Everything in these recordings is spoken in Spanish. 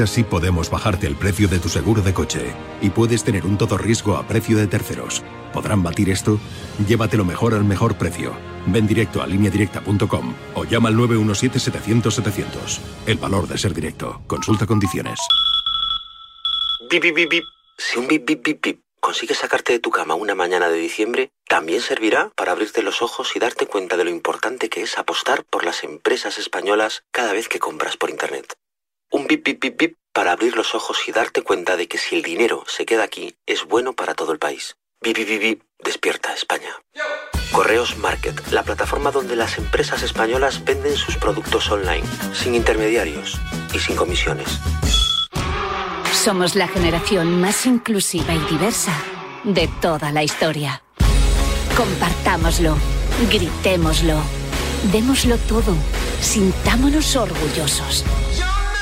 Taxi podemos bajarte el precio de tu seguro de coche y puedes tener un todo riesgo a precio de terceros. ¿Podrán batir esto? Llévatelo mejor al mejor precio. Ven directo a lineadirecta.com o llama al 917-700-700. El valor de ser directo. Consulta condiciones. Bip, bip, bip. Si un bip, bip, bip, bip consigues sacarte de tu cama una mañana de diciembre, también servirá para abrirte los ojos y darte cuenta de lo importante que es apostar por las empresas españolas cada vez que compras por Internet. Un bip, bip, bip, bip para abrir los ojos y darte cuenta de que si el dinero se queda aquí, es bueno para todo el país. Bip, bip, bip, despierta España. Correos Market, la plataforma donde las empresas españolas venden sus productos online, sin intermediarios y sin comisiones. Somos la generación más inclusiva y diversa de toda la historia. Compartámoslo, gritémoslo, démoslo todo, sintámonos orgullosos.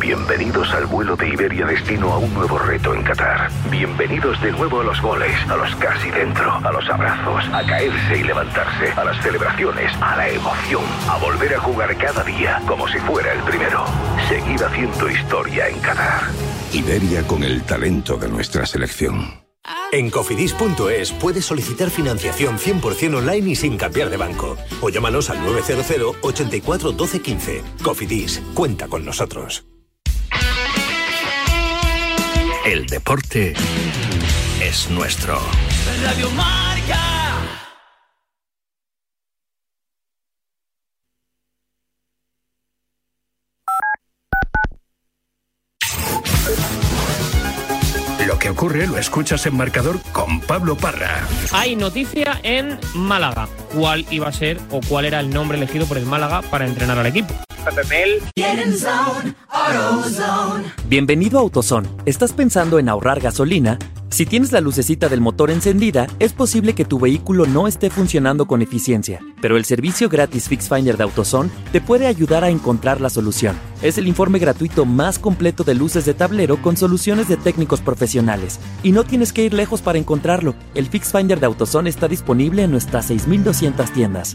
Bienvenidos al vuelo de Iberia destino a un nuevo reto en Qatar. Bienvenidos de nuevo a los goles, a los casi dentro, a los abrazos, a caerse y levantarse, a las celebraciones, a la emoción, a volver a jugar cada día como si fuera el primero. Seguir haciendo historia en Qatar. Iberia con el talento de nuestra selección. En cofidis.es puedes solicitar financiación 100% online y sin cambiar de banco. O llámanos al 900 84 12 15. Cofidis, cuenta con nosotros. El deporte es nuestro. Radio Marca. Lo que ocurre lo escuchas en marcador con Pablo Parra. Hay noticia en Málaga. ¿Cuál iba a ser o cuál era el nombre elegido por el Málaga para entrenar al equipo? Bienvenido a AutoZone. ¿Estás pensando en ahorrar gasolina? Si tienes la lucecita del motor encendida, es posible que tu vehículo no esté funcionando con eficiencia, pero el servicio gratis Fix Finder de AutoZone te puede ayudar a encontrar la solución. Es el informe gratuito más completo de luces de tablero con soluciones de técnicos profesionales. Y no tienes que ir lejos para encontrarlo. El Fix Finder de AutoZone está disponible en nuestras 6200 tiendas.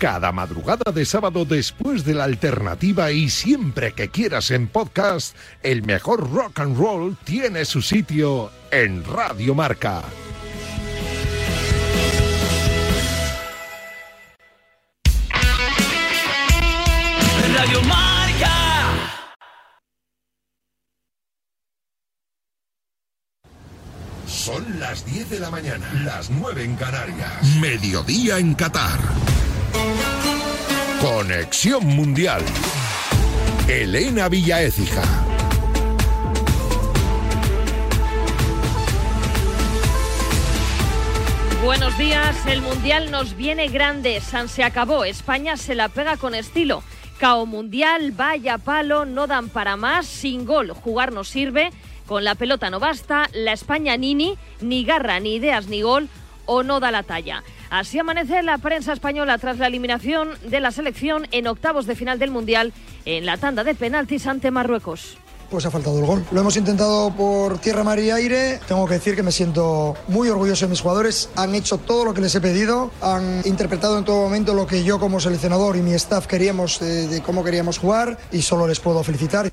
Cada madrugada de sábado después de la alternativa y siempre que quieras en podcast, el mejor rock and roll tiene su sitio en Radio Marca. Radio Marca. Son las 10 de la mañana, las 9 en Canarias. Mediodía en Qatar. Conexión Mundial. Elena Villaécija. Buenos días, el Mundial nos viene grande, San se acabó, España se la pega con estilo. Cao Mundial, vaya palo, no dan para más, sin gol, jugar no sirve, con la pelota no basta, la España nini, ni garra, ni ideas, ni gol, o no da la talla. Así amanece la prensa española tras la eliminación de la selección en octavos de final del Mundial en la tanda de penaltis ante Marruecos pues ha faltado el gol. Lo hemos intentado por tierra, mar y aire. Tengo que decir que me siento muy orgulloso de mis jugadores. Han hecho todo lo que les he pedido, han interpretado en todo momento lo que yo como seleccionador y mi staff queríamos de, de cómo queríamos jugar y solo les puedo felicitar.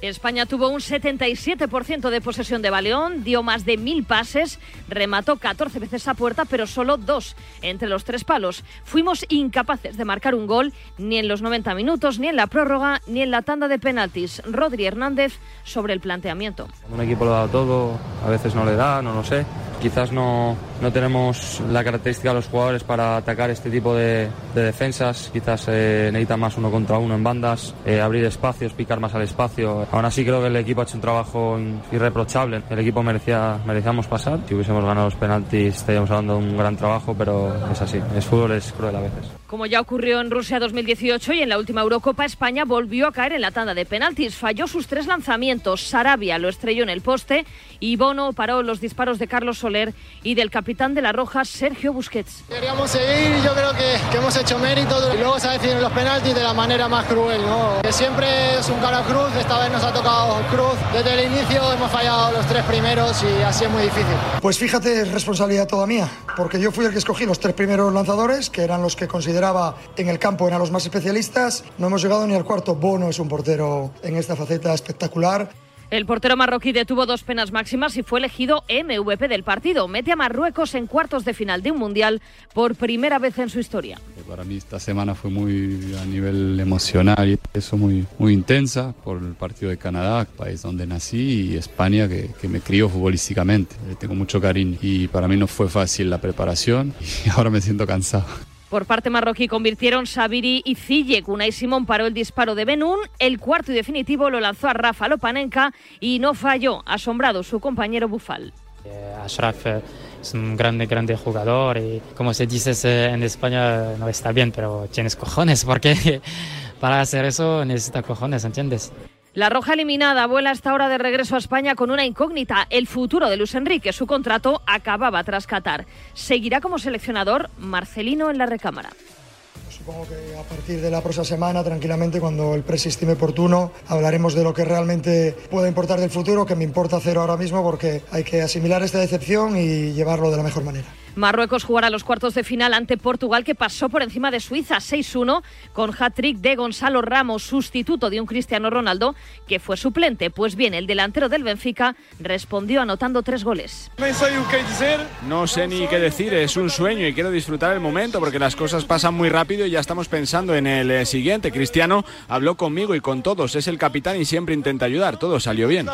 España tuvo un 77% de posesión de baleón, dio más de mil pases, remató 14 veces a puerta, pero solo dos entre los tres palos. Fuimos incapaces de marcar un gol ni en los 90 minutos, ni en la prórroga, ni en la tanda de penaltis. Rodri Hernández sobre el planteamiento. Un equipo lo da todo, a veces no le da, no lo sé. Quizás no, no tenemos la característica de los jugadores para atacar este tipo de, de defensas. Quizás eh, necesita más uno contra uno en bandas, eh, abrir espacios, picar más al espacio. Aún así creo que el equipo ha hecho un trabajo irreprochable. El equipo merecía, merecíamos pasar. Si hubiésemos ganado los penaltis estaríamos hablando de un gran trabajo, pero es así. El fútbol es cruel a veces. Como ya ocurrió en Rusia 2018 y en la última Eurocopa, España volvió a caer en la tanda de penaltis. Falló sus tres lanzamientos. Sarabia lo estrelló en el poste y Bono paró los disparos de Carlos Soler y del capitán de la Roja, Sergio Busquets. Queríamos seguir y yo creo que, que hemos hecho mérito. Y luego se deciden los penaltis de la manera más cruel. ¿no? Que siempre es un cara cruz, esta vez nos ha tocado cruz. Desde el inicio hemos fallado los tres primeros y así es muy difícil. Pues fíjate, es responsabilidad toda mía, porque yo fui el que escogí los tres primeros lanzadores, que eran los que consideraba en el campo, eran los más especialistas. No hemos llegado ni al cuarto. Bono es un portero en esta faceta espectacular. El portero marroquí detuvo dos penas máximas y fue elegido MVP del partido. Mete a Marruecos en cuartos de final de un mundial por primera vez en su historia. Para mí esta semana fue muy a nivel emocional y eso muy, muy intensa por el partido de Canadá, país donde nací, y España que, que me crió futbolísticamente. Le tengo mucho cariño y para mí no fue fácil la preparación y ahora me siento cansado. Por parte marroquí convirtieron Sabiri y Ziyech. Unai Simón paró el disparo de Benún. El cuarto y definitivo lo lanzó a Rafa Lopanenka y no falló. Asombrado su compañero Bufal. Eh, Ashraf eh, es un grande, grande jugador y como se dice eh, en España no está bien, pero tienes cojones porque para hacer eso necesita cojones, ¿entiendes? La Roja eliminada vuela hasta hora de regreso a España con una incógnita, el futuro de Luis Enrique. Su contrato acababa tras Qatar. ¿Seguirá como seleccionador Marcelino en la recámara? Supongo que a partir de la próxima semana, tranquilamente, cuando el presi estime oportuno, hablaremos de lo que realmente pueda importar del futuro, que me importa cero ahora mismo, porque hay que asimilar esta decepción y llevarlo de la mejor manera. Marruecos jugará los cuartos de final ante Portugal, que pasó por encima de Suiza 6-1 con hat-trick de Gonzalo Ramos, sustituto de un Cristiano Ronaldo que fue suplente. Pues bien, el delantero del Benfica respondió anotando tres goles. No sé ni qué decir, es un sueño y quiero disfrutar el momento porque las cosas pasan muy rápido y ya estamos pensando en el eh, siguiente. Cristiano habló conmigo y con todos, es el capitán y siempre intenta ayudar, todo salió bien.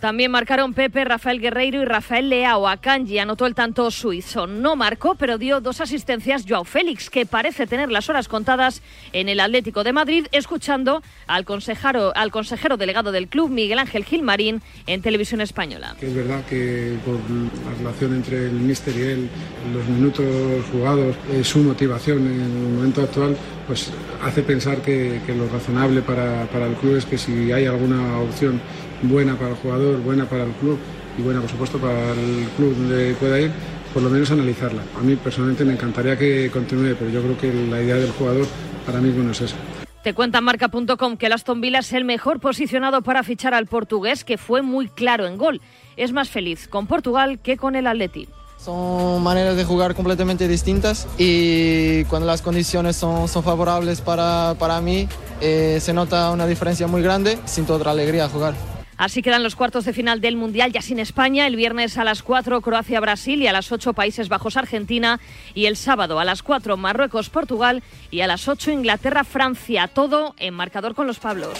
También marcaron Pepe, Rafael Guerreiro y Rafael Leao. A Kanji anotó el tanto suizo. No marcó, pero dio dos asistencias Joao Félix, que parece tener las horas contadas en el Atlético de Madrid, escuchando al consejero, al consejero delegado del club, Miguel Ángel Gilmarín, en televisión española. Es verdad que por la relación entre el míster y los minutos jugados, eh, su motivación en el momento actual, pues hace pensar que, que lo razonable para, para el club es que si hay alguna opción buena para el jugador, buena para el club, y buena, por supuesto, para el club donde pueda ir, por lo menos analizarla. A mí personalmente me encantaría que continúe, pero yo creo que la idea del jugador ahora mismo no es esa. Te cuenta marca.com que el Aston Villa es el mejor posicionado para fichar al portugués, que fue muy claro en gol. Es más feliz con Portugal que con el Atleti. Son maneras de jugar completamente distintas y cuando las condiciones son, son favorables para, para mí, eh, se nota una diferencia muy grande. Siento otra alegría jugar. Así quedan los cuartos de final del Mundial ya sin España. El viernes a las 4 Croacia-Brasil y a las 8 Países Bajos-Argentina. Y el sábado a las 4 Marruecos-Portugal y a las 8 Inglaterra-Francia. Todo en marcador con los Pablos.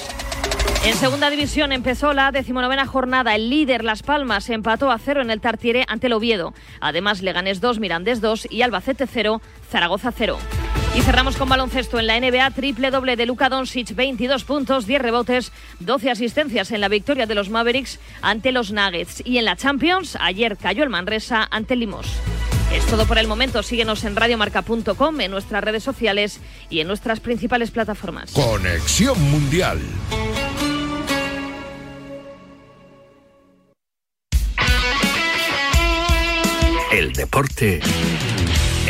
En segunda división empezó la decimonovena jornada. El líder Las Palmas empató a cero en el Tartiere ante el Oviedo. Además, Leganés 2, Mirandés 2 y Albacete 0, Zaragoza 0. Y cerramos con baloncesto en la NBA, triple doble de Luka Doncic, 22 puntos, 10 rebotes, 12 asistencias en la victoria de los Mavericks ante los Nuggets. Y en la Champions, ayer cayó el Manresa ante Limos. Es todo por el momento. Síguenos en radiomarca.com, en nuestras redes sociales y en nuestras principales plataformas. Conexión Mundial. El deporte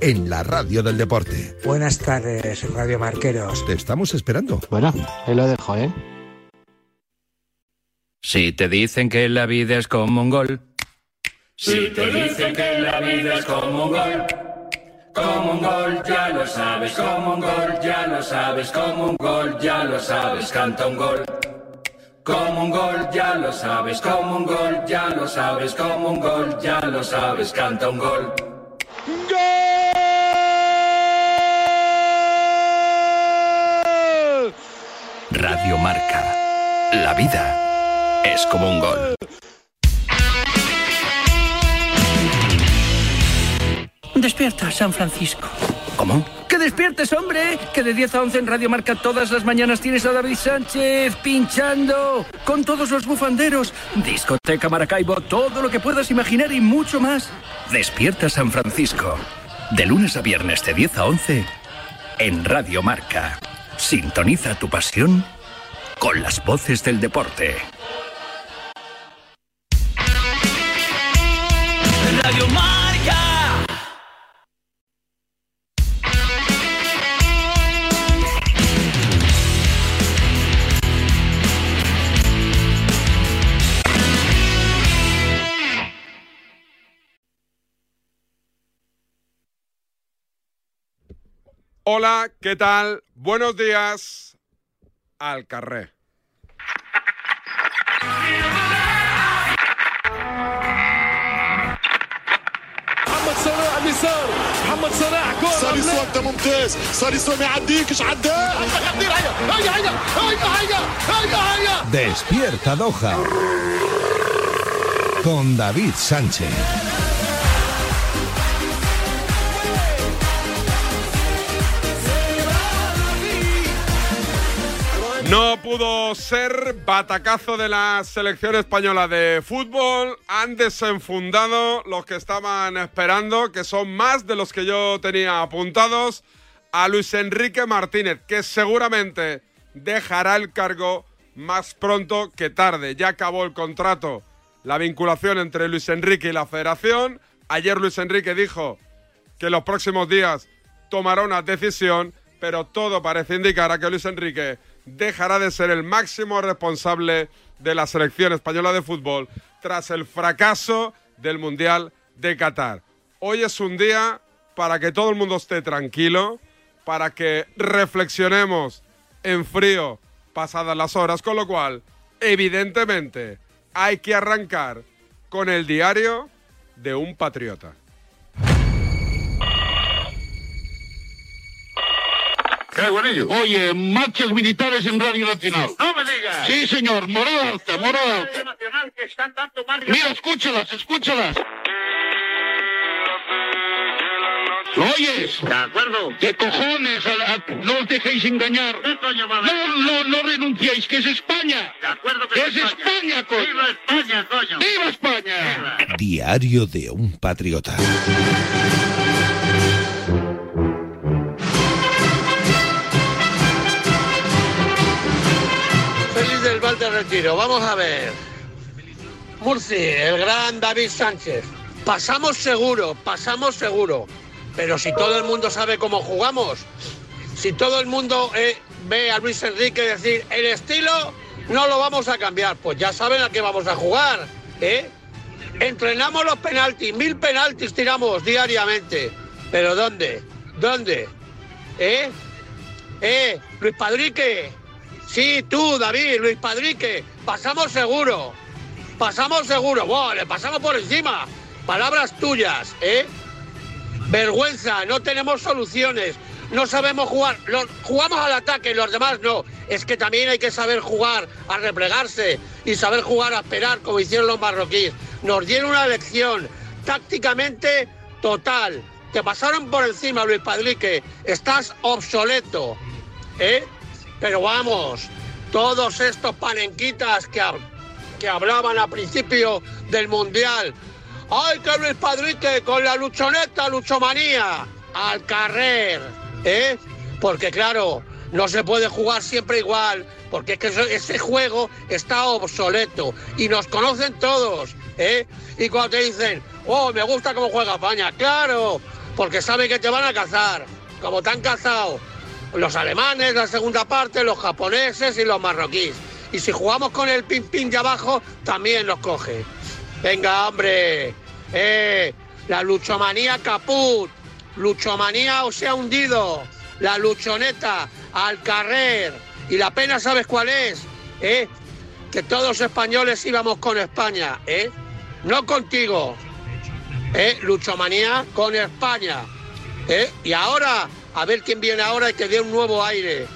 en la radio del deporte. Buenas tardes, Radio Marqueros. Te estamos esperando. Bueno, ahí lo dejo, ¿eh? Si te dicen que la vida es como un gol. Si te dicen que la vida es como un gol, como un gol, ya lo sabes, como un gol, ya lo sabes, como un gol, ya lo sabes, canta un gol. Como un gol, ya lo sabes, como un gol, ya lo sabes, como un gol, ya lo sabes, canta un gol. Radio Marca. La vida es como un gol. Despierta, San Francisco. ¿Cómo? ¡Que despiertes, hombre! Que de 10 a 11 en Radio Marca todas las mañanas tienes a David Sánchez pinchando con todos los bufanderos. Discoteca Maracaibo, todo lo que puedas imaginar y mucho más. Despierta San Francisco. De lunes a viernes de 10 a 11 en Radio Marca. Sintoniza tu pasión con las voces del deporte. Hola, ¿qué tal? Buenos días. Al carré. محمد صلاح اليسار محمد صلاح كورة ساليسو انت ممتاز ساليسو ما يعديكش عداه هيا هيا هيا هيا هيا هيا Despierta Doha. Con David Sánchez. No pudo ser batacazo de la selección española de fútbol. Han desenfundado los que estaban esperando, que son más de los que yo tenía apuntados, a Luis Enrique Martínez, que seguramente dejará el cargo más pronto que tarde. Ya acabó el contrato, la vinculación entre Luis Enrique y la federación. Ayer Luis Enrique dijo que los próximos días tomará una decisión, pero todo parece indicar a que Luis Enrique dejará de ser el máximo responsable de la selección española de fútbol tras el fracaso del Mundial de Qatar. Hoy es un día para que todo el mundo esté tranquilo, para que reflexionemos en frío pasadas las horas, con lo cual, evidentemente, hay que arrancar con el diario de un patriota. Oye, marchas militares en Radio Nacional. No me digas. Sí, señor, morada alta, morada alta. Nacional que están dando Mira, escúchalas, escúchalas. ¿Lo oyes? De acuerdo. ¿Qué cojones? A- a- no os dejéis engañar. No, no, no renunciéis, que es España. De acuerdo que Es España, coño. ¡Viva España, coño! ¡Viva España! Diario de un patriota. Val Retiro. Vamos a ver. Murci, el gran David Sánchez. Pasamos seguro, pasamos seguro. Pero si todo el mundo sabe cómo jugamos, si todo el mundo eh, ve a Luis Enrique decir el estilo, no lo vamos a cambiar. Pues ya saben a qué vamos a jugar. ¿eh? Entrenamos los penaltis, mil penaltis tiramos diariamente. ¿Pero dónde? ¿Dónde? ¿Eh? ¿Eh? Luis Padrique. Sí, tú, David, Luis Padrique. Pasamos seguro. Pasamos seguro. Buah, le pasamos por encima. Palabras tuyas, ¿eh? Vergüenza, no tenemos soluciones. No sabemos jugar. Los- jugamos al ataque, los demás no. Es que también hay que saber jugar a replegarse y saber jugar a esperar como hicieron los marroquíes. Nos dieron una lección tácticamente total. Te pasaron por encima, Luis Padrique. Estás obsoleto. ¿Eh? Pero vamos, todos estos panenquitas que, que hablaban al principio del Mundial. ¡Ay, que Luis Padrique con la luchoneta, luchomanía! Al carrer, ¿eh? Porque claro, no se puede jugar siempre igual, porque es que ese juego está obsoleto y nos conocen todos, ¿eh? Y cuando te dicen, oh, me gusta cómo juega España, claro, porque saben que te van a cazar, como te han cazado los alemanes, la segunda parte, los japoneses y los marroquíes. Y si jugamos con el pin pin de abajo, también los coge. Venga, hombre. Eh, la luchomanía caput. Luchomanía o sea hundido. La luchoneta al carrer. Y la pena, ¿sabes cuál es? ¿Eh? Que todos españoles íbamos con España, ¿eh? No contigo. ¿Eh? Luchomanía con España. ¿Eh? Y ahora, a ver quién viene ahora y que dé un nuevo aire.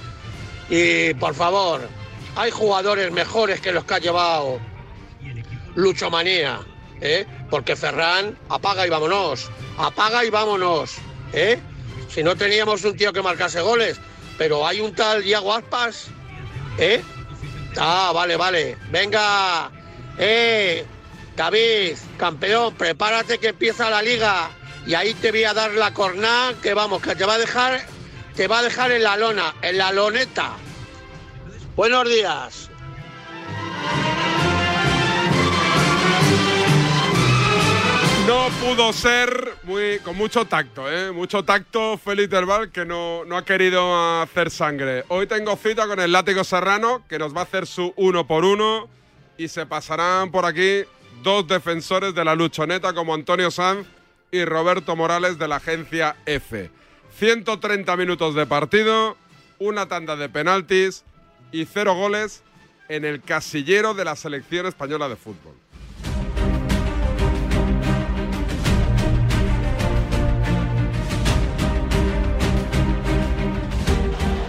Y por favor, hay jugadores mejores que los que ha llevado Luchomanía, ¿eh? Porque Ferran apaga y vámonos, apaga y vámonos, ¿eh? Si no teníamos un tío que marcase goles, pero hay un tal Iago Aspas, ¿eh? Ah, vale, vale. Venga, eh, David, campeón, prepárate que empieza la liga y ahí te voy a dar la corná que vamos, que te va a dejar, te va a dejar en la lona, en la loneta. Buenos días. No pudo ser muy, con mucho tacto, ¿eh? Mucho tacto, Félix del Val, que no, no ha querido hacer sangre. Hoy tengo cita con el Látigo Serrano, que nos va a hacer su uno por uno. Y se pasarán por aquí dos defensores de la luchoneta, como Antonio Sanz y Roberto Morales de la agencia F. 130 minutos de partido, una tanda de penaltis y cero goles en el casillero de la selección española de fútbol.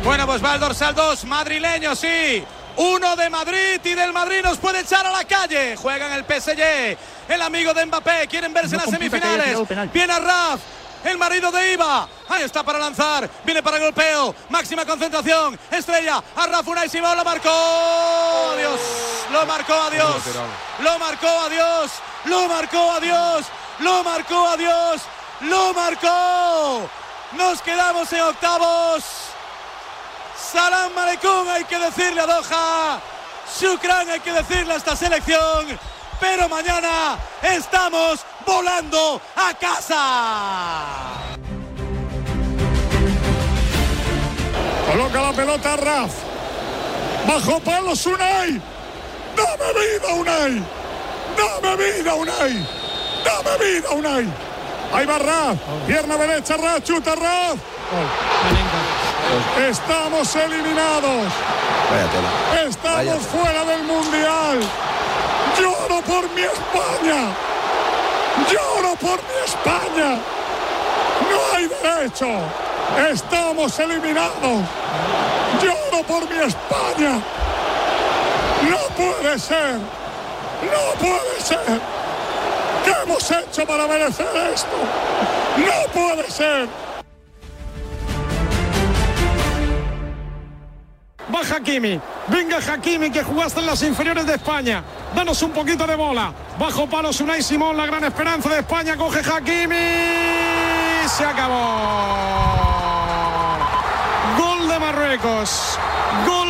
Bueno, pues va el dorsal 2, madrileño, sí. Uno de Madrid y del Madrid nos puede echar a la calle. Juegan el PSG, el amigo de Mbappé, quieren verse en las semifinales. Viene Raf, el marido de Iba. Ahí está para lanzar, viene para el golpeo. Máxima concentración, estrella. A Raf Unai Simón lo marcó. Adiós, lo marcó, adiós. Lo marcó, adiós. Lo marcó, adiós. Lo marcó, adiós. Lo marcó. Nos quedamos en octavos. Salam Aleikum hay que decirle a Doha. Shukran hay que decirle a esta selección. Pero mañana estamos volando a casa. Coloca la pelota Raf. Bajo palos Unai. Dame vida Unai. Dame vida Unai. Dame vida Unai. Ahí va Raf. Pierna derecha Raf. Chuta Raf. Estamos eliminados. Estamos fuera del Mundial. Lloro por mi España. Lloro por mi España. No hay derecho. Estamos eliminados. Lloro por mi España. No puede ser. No puede ser. ¿Qué hemos hecho para merecer esto? No puede ser. Va Hakimi. Venga Hakimi que jugaste en las inferiores de España. Danos un poquito de bola. Bajo palos Unai Simón, la gran esperanza de España. Coge Hakimi. Se acabó. Gol de Marruecos. Gol.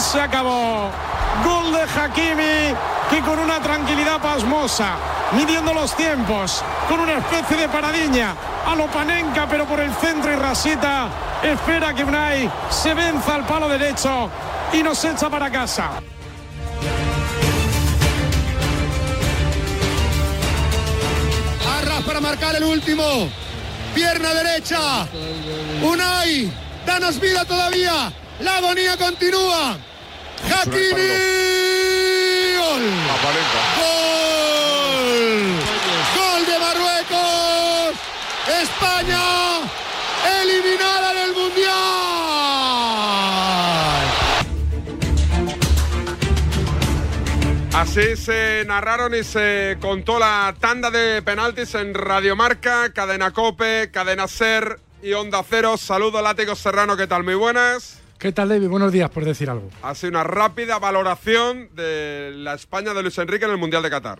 Se acabó. Gol de Hakimi que con una tranquilidad pasmosa, midiendo los tiempos, con una especie de paradiña a lo Panenka, pero por el centro y rasita, espera que Unai se venza al palo derecho y nos echa para casa. Arras para marcar el último. Pierna derecha. Unai, danos vida todavía. La agonía continúa. Hakimi. Gol. Gol. España eliminada del Mundial. Así se narraron y se contó la tanda de penaltis en Radiomarca, Cadena Cope, Cadena Ser y Onda Cero. Saludos, Látigo Serrano, ¿qué tal? Muy buenas. ¿Qué tal, David? Buenos días, por decir algo. Hace una rápida valoración de la España de Luis Enrique en el Mundial de Qatar.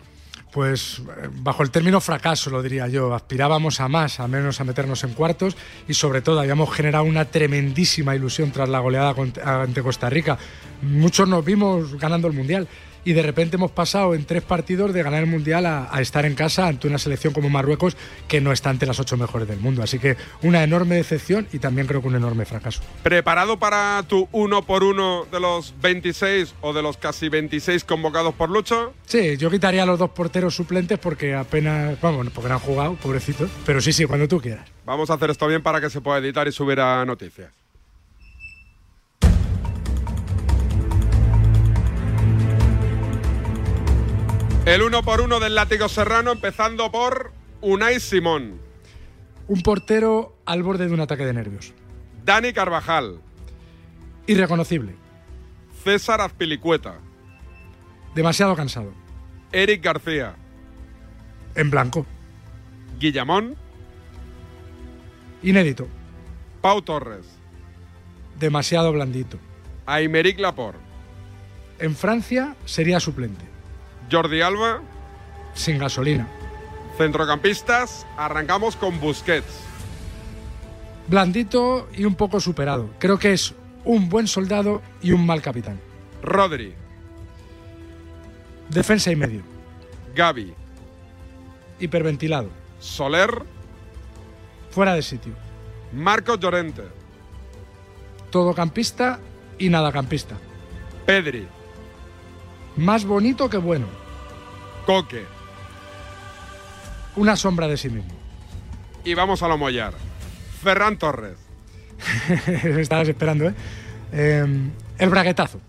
Pues bajo el término fracaso, lo diría yo. Aspirábamos a más, a menos a meternos en cuartos y sobre todo habíamos generado una tremendísima ilusión tras la goleada ante Costa Rica. Muchos nos vimos ganando el Mundial y de repente hemos pasado en tres partidos de ganar el Mundial a, a estar en casa ante una selección como Marruecos que no está entre las ocho mejores del mundo. Así que una enorme decepción y también creo que un enorme fracaso. ¿Preparado para tu uno por uno de los 26 o de los casi 26 convocados por Lucho? Sí, yo quitaría a los dos porteros suplentes porque apenas, vamos, porque no han jugado, pobrecitos. Pero sí, sí, cuando tú quieras. Vamos a hacer esto bien para que se pueda editar y subir a noticias. El uno por uno del látigo serrano, empezando por Unai Simón, Un portero al borde de un ataque de nervios. Dani Carvajal, Irreconocible. César Azpilicueta, Demasiado cansado. Eric García, En blanco. Guillamón, Inédito. Pau Torres, Demasiado blandito. Aymeric Laporte, En Francia sería suplente. Jordi Alba, Sin gasolina. centrocampistas, arrancamos con Busquets. Blandito y un poco superado. Creo que es un buen soldado y un mal capitán. Rodri, Defensa y medio. Gaby, Hiperventilado. Soler, Fuera de sitio. Marcos Llorente, Todo campista y nada campista. Pedri, Más bonito que bueno. Coque. Una sombra de sí mismo. Y vamos a lo mollar. Ferran Torres, Estabas esperando, ¿eh? Eh, El braguetazo.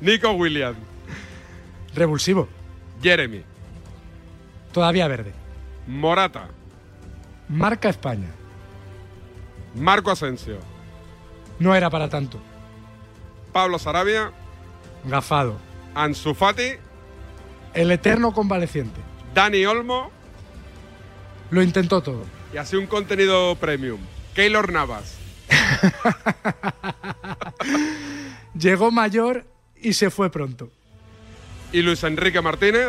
Nico Williams, Revulsivo. Jeremy, Todavía verde. Morata, Marca España. Marco Asensio, No era para tanto. Pablo Sarabia, Gafado. Ansu Fati, El eterno convaleciente. Dani Olmo Lo intentó todo. y así un contenido premium. Keylor Navas, Llegó mayor y se fue pronto. y Luis Enrique Martínez.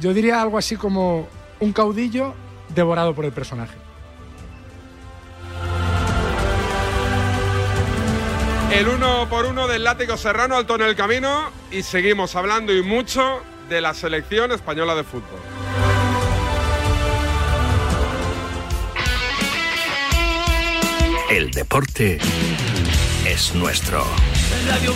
Yo diría algo así como un caudillo devorado por el personaje. El uno por uno del látigo serrano alto en el camino y seguimos hablando y mucho de la selección española de fútbol. El deporte es nuestro. Radio.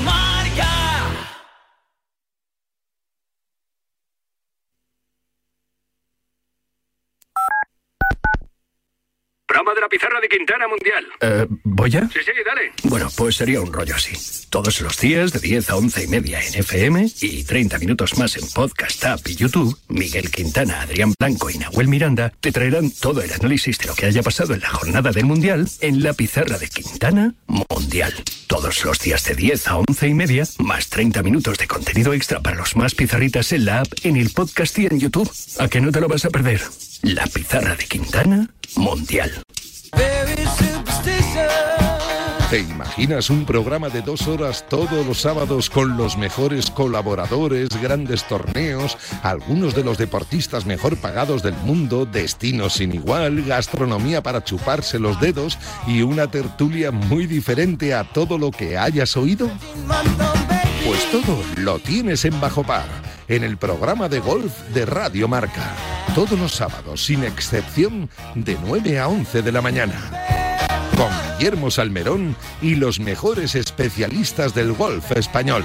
Broma de la pizarra de Quintana Mundial. Eh, ¿Voy ya? Sí, sí, dale. Bueno, pues sería un rollo así. Todos los días de 10 a 11 y media en FM y 30 minutos más en Podcast App y YouTube, Miguel Quintana, Adrián Blanco y Nahuel Miranda te traerán todo el análisis de lo que haya pasado en la jornada del Mundial en la pizarra de Quintana Mundial. Todos los días de 10 a 11 y media, más 30 minutos de contenido extra para los más pizarritas en la app, en el podcast y en YouTube. ¿A que no te lo vas a perder? La pizarra de Quintana Mundial. ¿Te imaginas un programa de dos horas todos los sábados con los mejores colaboradores, grandes torneos, algunos de los deportistas mejor pagados del mundo, destinos sin igual, gastronomía para chuparse los dedos y una tertulia muy diferente a todo lo que hayas oído? Pues todo lo tienes en Bajo Par, en el programa de golf de Radio Marca. Todos los sábados, sin excepción, de 9 a 11 de la mañana con Guillermo Salmerón y los mejores especialistas del golf español.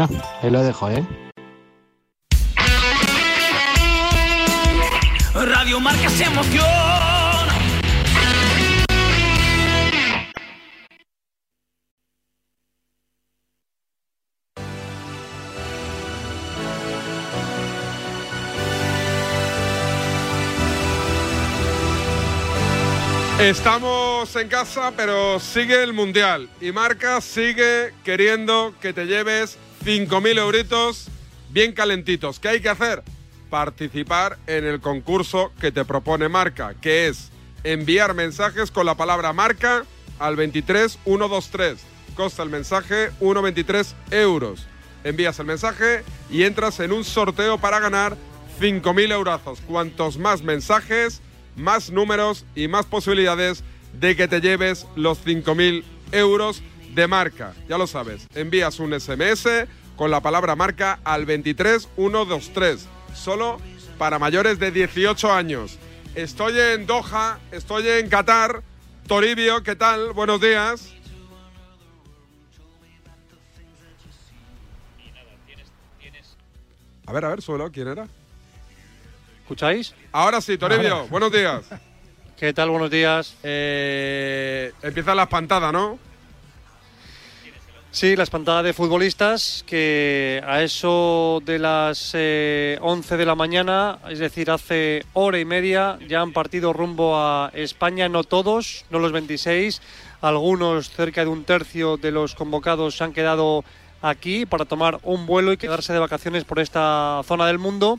Bueno, ahí lo dejo, ¿eh? Radio Marca se emociona. Estamos en casa, pero sigue el Mundial. Y Marca sigue queriendo que te lleves 5.000 euritos bien calentitos. ¿Qué hay que hacer? Participar en el concurso que te propone Marca, que es enviar mensajes con la palabra Marca al 23123. Costa el mensaje 1,23 euros. Envías el mensaje y entras en un sorteo para ganar 5.000 eurazos. Cuantos más mensajes, más números y más posibilidades de que te lleves los 5.000 euros de marca. Ya lo sabes, envías un SMS con la palabra marca al 23123, solo para mayores de 18 años. Estoy en Doha, estoy en Qatar. Toribio, ¿qué tal? Buenos días. A ver, a ver, suelo, ¿quién era? ¿Escucháis? Ahora sí, Toribio, Ahora. buenos días. ¿Qué tal? Buenos días. Eh, empieza la espantada, ¿no? Sí, la espantada de futbolistas que a eso de las eh, 11 de la mañana, es decir, hace hora y media, ya han partido rumbo a España, no todos, no los 26, algunos, cerca de un tercio de los convocados se han quedado aquí para tomar un vuelo y quedarse de vacaciones por esta zona del mundo.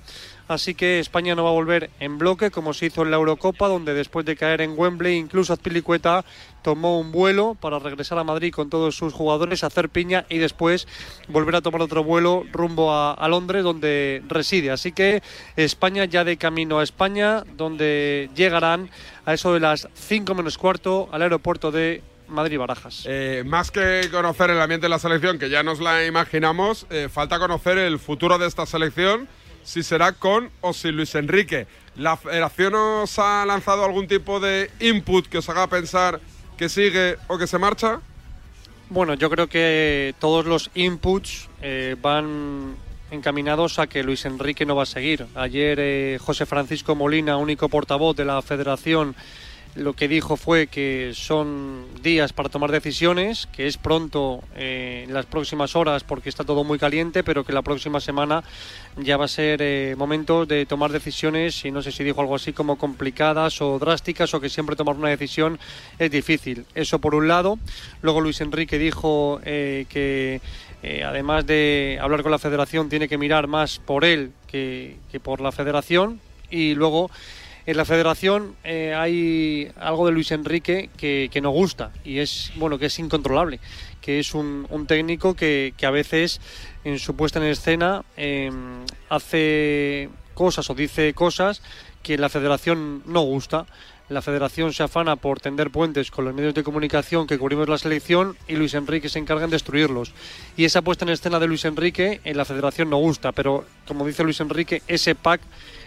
Así que España no va a volver en bloque como se hizo en la Eurocopa, donde después de caer en Wembley, incluso Azpilicueta tomó un vuelo para regresar a Madrid con todos sus jugadores, hacer piña y después volver a tomar otro vuelo rumbo a, Londres, donde reside. Así que España ya de camino a España, donde llegarán a eso de las 5 menos cuarto al aeropuerto de Madrid Barajas. Eh, más que conocer el ambiente de la selección, que ya nos la imaginamos, eh, falta conocer el futuro de esta selección, si será con o sin Luis Enrique. ¿La federación os ha lanzado algún tipo de input que os haga pensar que sigue o que se marcha? Bueno, yo creo que todos los inputs eh, van encaminados a que Luis Enrique no va a seguir. Ayer eh, José Francisco Molina, único portavoz de la federación, lo que dijo fue que son días para tomar decisiones, que es pronto eh, en las próximas horas porque está todo muy caliente, pero que la próxima semana ya va a ser eh, momento de tomar decisiones y no sé si dijo algo así como complicadas o drásticas o que siempre tomar una decisión es difícil. Eso por un lado. Luego Luis Enrique dijo eh, que además de hablar con la federación tiene que mirar más por él que, que por la federación y luego en la federación eh, hay algo de Luis Enrique que, que no gusta y es bueno que es incontrolable que es un, técnico que, a veces en su puesta en escena eh, hace cosas o dice cosas que la federación no gusta la federación se afana por tender puentes con los medios de comunicación que cubrimos la selección y Luis Enrique se encarga en destruirlos. Y esa puesta en escena de Luis Enrique en la federación no gusta, pero como dice Luis Enrique, ese pack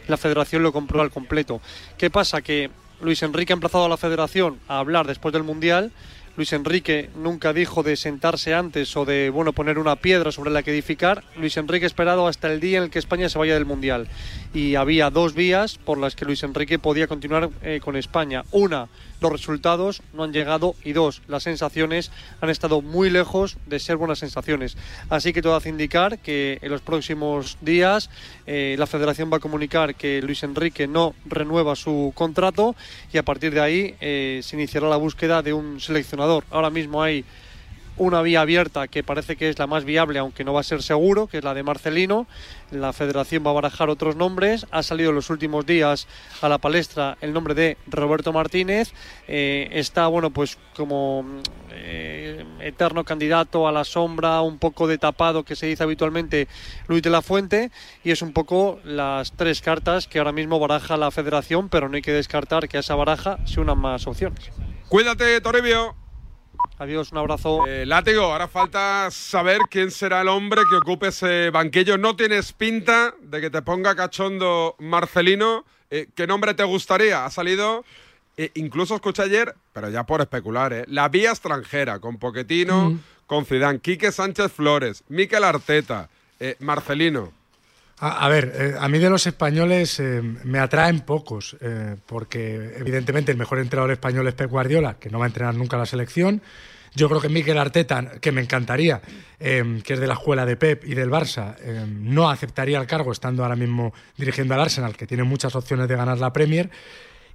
la federación lo compró al completo. ¿Qué pasa? Que Luis Enrique ha emplazado a la federación a hablar después del Mundial. Luis Enrique nunca dijo de sentarse antes o de bueno poner una piedra sobre la que edificar. Luis Enrique ha esperado hasta el día en el que España se vaya del Mundial. Y había dos vías por las que Luis Enrique podía continuar eh, con España. Una, los resultados no han llegado y dos, las sensaciones han estado muy lejos de ser buenas sensaciones. Así que todo hace indicar que en los próximos días eh, la federación va a comunicar que Luis Enrique no renueva su contrato y a partir de ahí eh, se iniciará la búsqueda de un seleccionador. Ahora mismo hay una vía abierta que parece que es la más viable, aunque no va a ser seguro, que es la de Marcelino. La federación va a barajar otros nombres. Ha salido en los últimos días a la palestra el nombre de Roberto Martínez. Eh, está, bueno, pues como eh, eterno candidato a la sombra, un poco de tapado que se dice habitualmente Luis de la Fuente. Y es un poco las tres cartas que ahora mismo baraja la federación, pero no hay que descartar que a esa baraja se unan más opciones. Cuídate, Toribio. Adiós, un abrazo. Eh, látigo, ahora falta saber quién será el hombre que ocupe ese banquillo. No tienes pinta de que te ponga cachondo Marcelino. Eh, ¿Qué nombre te gustaría? Ha salido, eh, incluso escuché ayer, pero ya por especular, ¿eh? la vía extranjera, con Poquetino, Mm. con Zidane, Quique Sánchez Flores, Miquel Arteta, eh, Marcelino. A, ver, eh, a mí de los españoles eh, me atraen pocos, eh, porque evidentemente el mejor entrenador español es Pep Guardiola, que no va a entrenar nunca la selección. Yo creo que Mikel Arteta, que me encantaría, que es de la escuela de Pep y del Barça, no aceptaría el cargo estando ahora mismo dirigiendo al Arsenal, que tiene muchas opciones de ganar la Premier.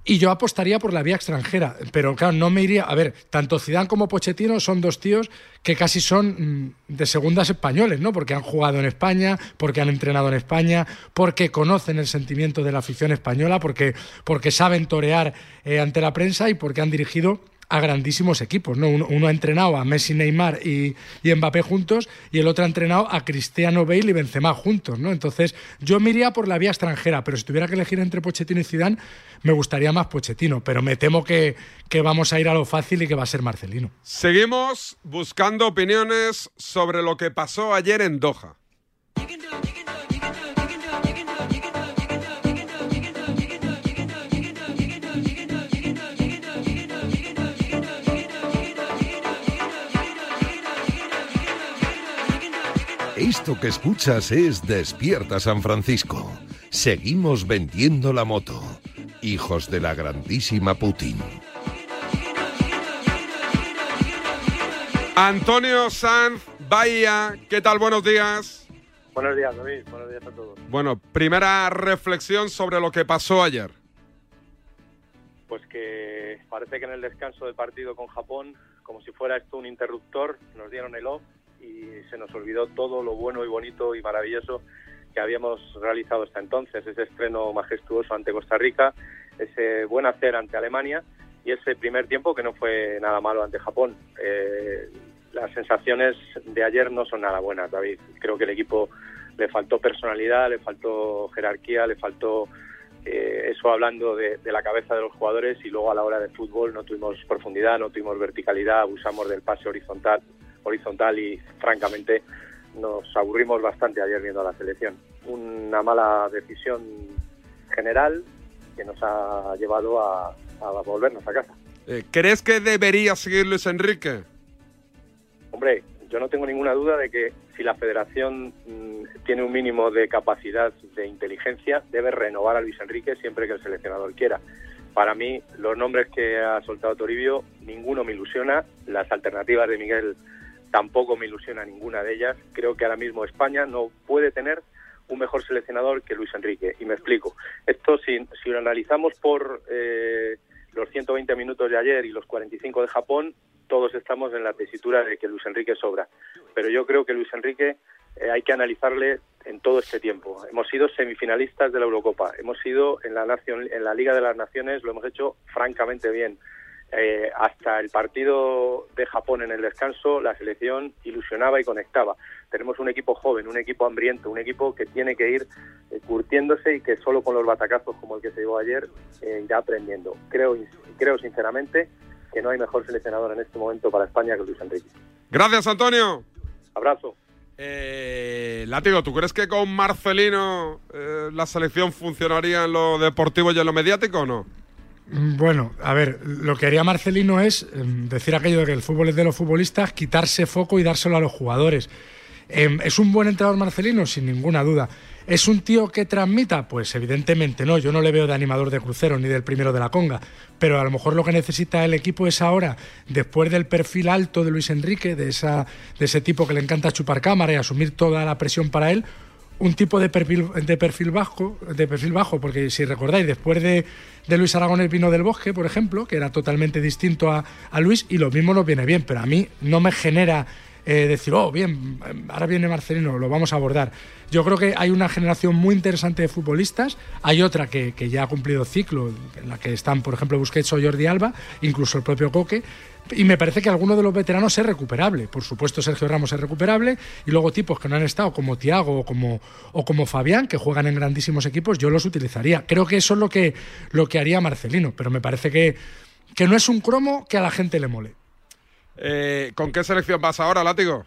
Y yo apostaría por la vía extranjera, pero claro, no me iría. A ver, tanto Zidane como Pochettino son dos tíos que casi son mm, de segundas españoles, ¿no? Porque han jugado en España, porque han entrenado en España, porque conocen el sentimiento de la afición española, porque, porque saben torear eh, ante la prensa y porque han dirigido a grandísimos equipos, ¿no? Uno, uno ha entrenado a Messi, Neymar y, y Mbappé juntos y el otro ha entrenado a Cristiano Bale y Benzema juntos, ¿no? Entonces, yo me iría por la vía extranjera, pero si tuviera que elegir entre Pochettino y Zidane, me gustaría más Pochettino, pero me temo que, que vamos a ir a lo fácil y que va a ser Marcelino. Seguimos buscando opiniones sobre lo que pasó ayer en Doha. Esto que escuchas es Despierta San Francisco. Seguimos vendiendo la moto. Hijos de la grandísima Putin. Antonio Sanz Bahía, ¿qué tal? Buenos días. Buenos días, David. Buenos días a todos. Bueno, primera reflexión sobre lo que pasó ayer. Pues que parece que en el descanso del partido con Japón, como si fuera esto un interruptor, nos dieron el off y se nos olvidó todo lo bueno y bonito y maravilloso que habíamos realizado hasta entonces. Ese estreno majestuoso ante Costa Rica, ese buen hacer ante Alemania y ese primer tiempo que no fue nada malo ante Japón. Eh, las sensaciones de ayer no son nada buenas, David. Creo que el equipo le faltó personalidad, le faltó jerarquía, le faltó eh, eso hablando de, de, la cabeza de los jugadores y luego a la hora de fútbol no tuvimos profundidad, no tuvimos verticalidad, abusamos del pase horizontal, horizontal y francamente nos aburrimos bastante ayer viendo a la selección. Una mala decisión general que nos ha llevado a, a volvernos a casa. Eh, ¿Crees que debería seguir Luis Enrique? Hombre, yo no tengo ninguna duda de que si la federación mmm, tiene un mínimo de capacidad de inteligencia, debe renovar a Luis Enrique siempre que el seleccionador quiera. Para mí, los nombres que ha soltado Toribio, ninguno me ilusiona. Las alternativas de Miguel tampoco me ilusiona ninguna de ellas. Creo que ahora mismo España no puede tener un mejor seleccionador que Luis Enrique. Y me explico. Esto, si, si lo analizamos por eh, los 120 minutos de ayer y los 45 de Japón, todos estamos en la tesitura de que Luis Enrique sobra. Pero yo creo que Luis Enrique eh, hay que analizarle en todo este tiempo. Hemos sido semifinalistas de la Eurocopa, hemos sido en la, nación, en la Liga de las Naciones, lo hemos hecho francamente bien. Eh, hasta el partido de Japón en el descanso, la selección ilusionaba y conectaba. Tenemos un equipo joven, un equipo hambriento, un equipo que tiene que ir eh, curtiéndose y que solo con los batacazos como el que se llevó ayer eh, irá aprendiendo. Creo, creo sinceramente que no hay mejor seleccionador en este momento para España que Luis Enrique. Gracias, Antonio. Abrazo. Eh, Látigo, ¿tú crees que con Marcelino eh, la selección funcionaría en lo deportivo y en lo mediático o no? Bueno, a ver, lo que haría Marcelino es eh, decir aquello de que el fútbol es de los futbolistas, quitarse foco y dárselo a los jugadores. Eh, ¿Es un buen entrenador Marcelino? Sin ninguna duda. ¿Es un tío que transmita? Pues evidentemente no. Yo no le veo de animador de crucero ni del primero de la conga. Pero a lo mejor lo que necesita el equipo es ahora, después del perfil alto de Luis Enrique, de, esa, de ese tipo que le encanta chupar cámara y asumir toda la presión para él, un tipo de perfil, de perfil bajo, de perfil bajo, porque si recordáis, después de, de Luis Aragonés vino del Bosque, por ejemplo, que era totalmente distinto a, a Luis, y lo mismo nos viene bien, pero a mí no me genera eh, decir, oh, bien, ahora viene Marcelino, lo vamos a abordar. Yo creo que hay una generación muy interesante de futbolistas, hay otra que, que ya ha cumplido ciclo, en la que están, por ejemplo, Busquets o Jordi Alba, incluso el propio Coque, y me parece que alguno de los veteranos es recuperable. Por supuesto, Sergio Ramos es recuperable. Y luego tipos que no han estado, como Tiago o como, o como Fabián, que juegan en grandísimos equipos, yo los utilizaría. Creo que eso es lo que, lo que haría Marcelino. Pero me parece que, que no es un cromo que a la gente le mole. Eh, ¿Con qué selección vas ahora, Látigo?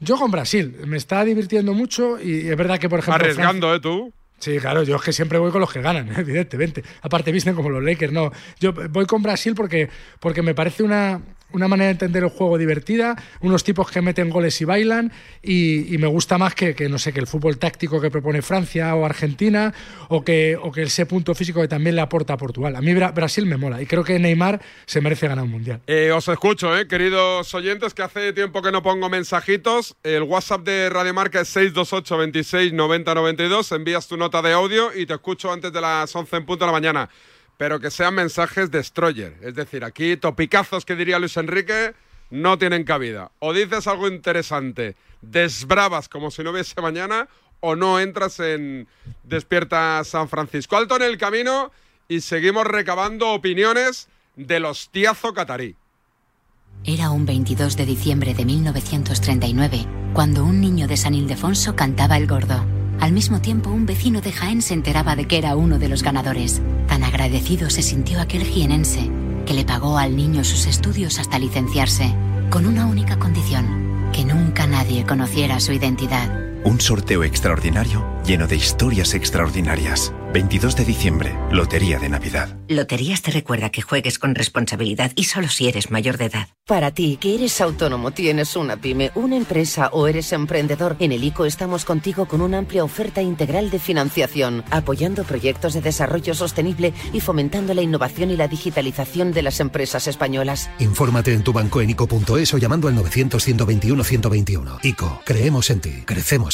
Yo con Brasil. Me está divirtiendo mucho y es verdad que, por ejemplo. Arriesgando, Francia... ¿eh? Tú. Sí, claro, yo es que siempre voy con los que ganan, evidentemente. Aparte visten como los Lakers, no. Yo voy con Brasil porque, porque me parece una, una manera de entender el juego divertida, unos tipos que meten goles y bailan, y, me gusta más que, que, no sé, que el fútbol táctico que propone Francia o Argentina, o que, o que ese punto físico que también le aporta a Portugal. A mí Bra Brasil me mola, y creo que Neymar se merece ganar un mundial. Eh, os escucho, eh, queridos oyentes, que hace tiempo que no pongo mensajitos. El WhatsApp de Radio Marca es 628 26 90 92. Envías tu nota de audio y te escucho antes de las 11 en punto de la mañana pero que sean mensajes destroyer. Es decir, aquí topicazos que diría Luis Enrique no tienen cabida. O dices algo interesante, desbravas como si no hubiese mañana, o no entras en Despierta San Francisco. Alto en el camino y seguimos recabando opiniones del hostiazo catarí. Era un 22 de diciembre de 1939, cuando un niño de San Ildefonso cantaba el gordo. Al mismo tiempo, un vecino de Jaén se enteraba de que era uno de los ganadores. Tan agradecido se sintió aquel jienense, que le pagó al niño sus estudios hasta licenciarse, con una única condición, que nunca nadie conociera su identidad. Un sorteo extraordinario lleno de historias extraordinarias. 22 de diciembre, Lotería de Navidad. Loterías te recuerda que juegues con responsabilidad y solo si eres mayor de edad. Para ti, que eres autónomo, tienes una pyme, una empresa o eres emprendedor, en el ICO estamos contigo con una amplia oferta integral de financiación, apoyando proyectos de desarrollo sostenible y fomentando la innovación y la digitalización de las empresas españolas. Infórmate en tu banco en ICO.es o llamando al 900-121-121. ICO, creemos en ti, crecemos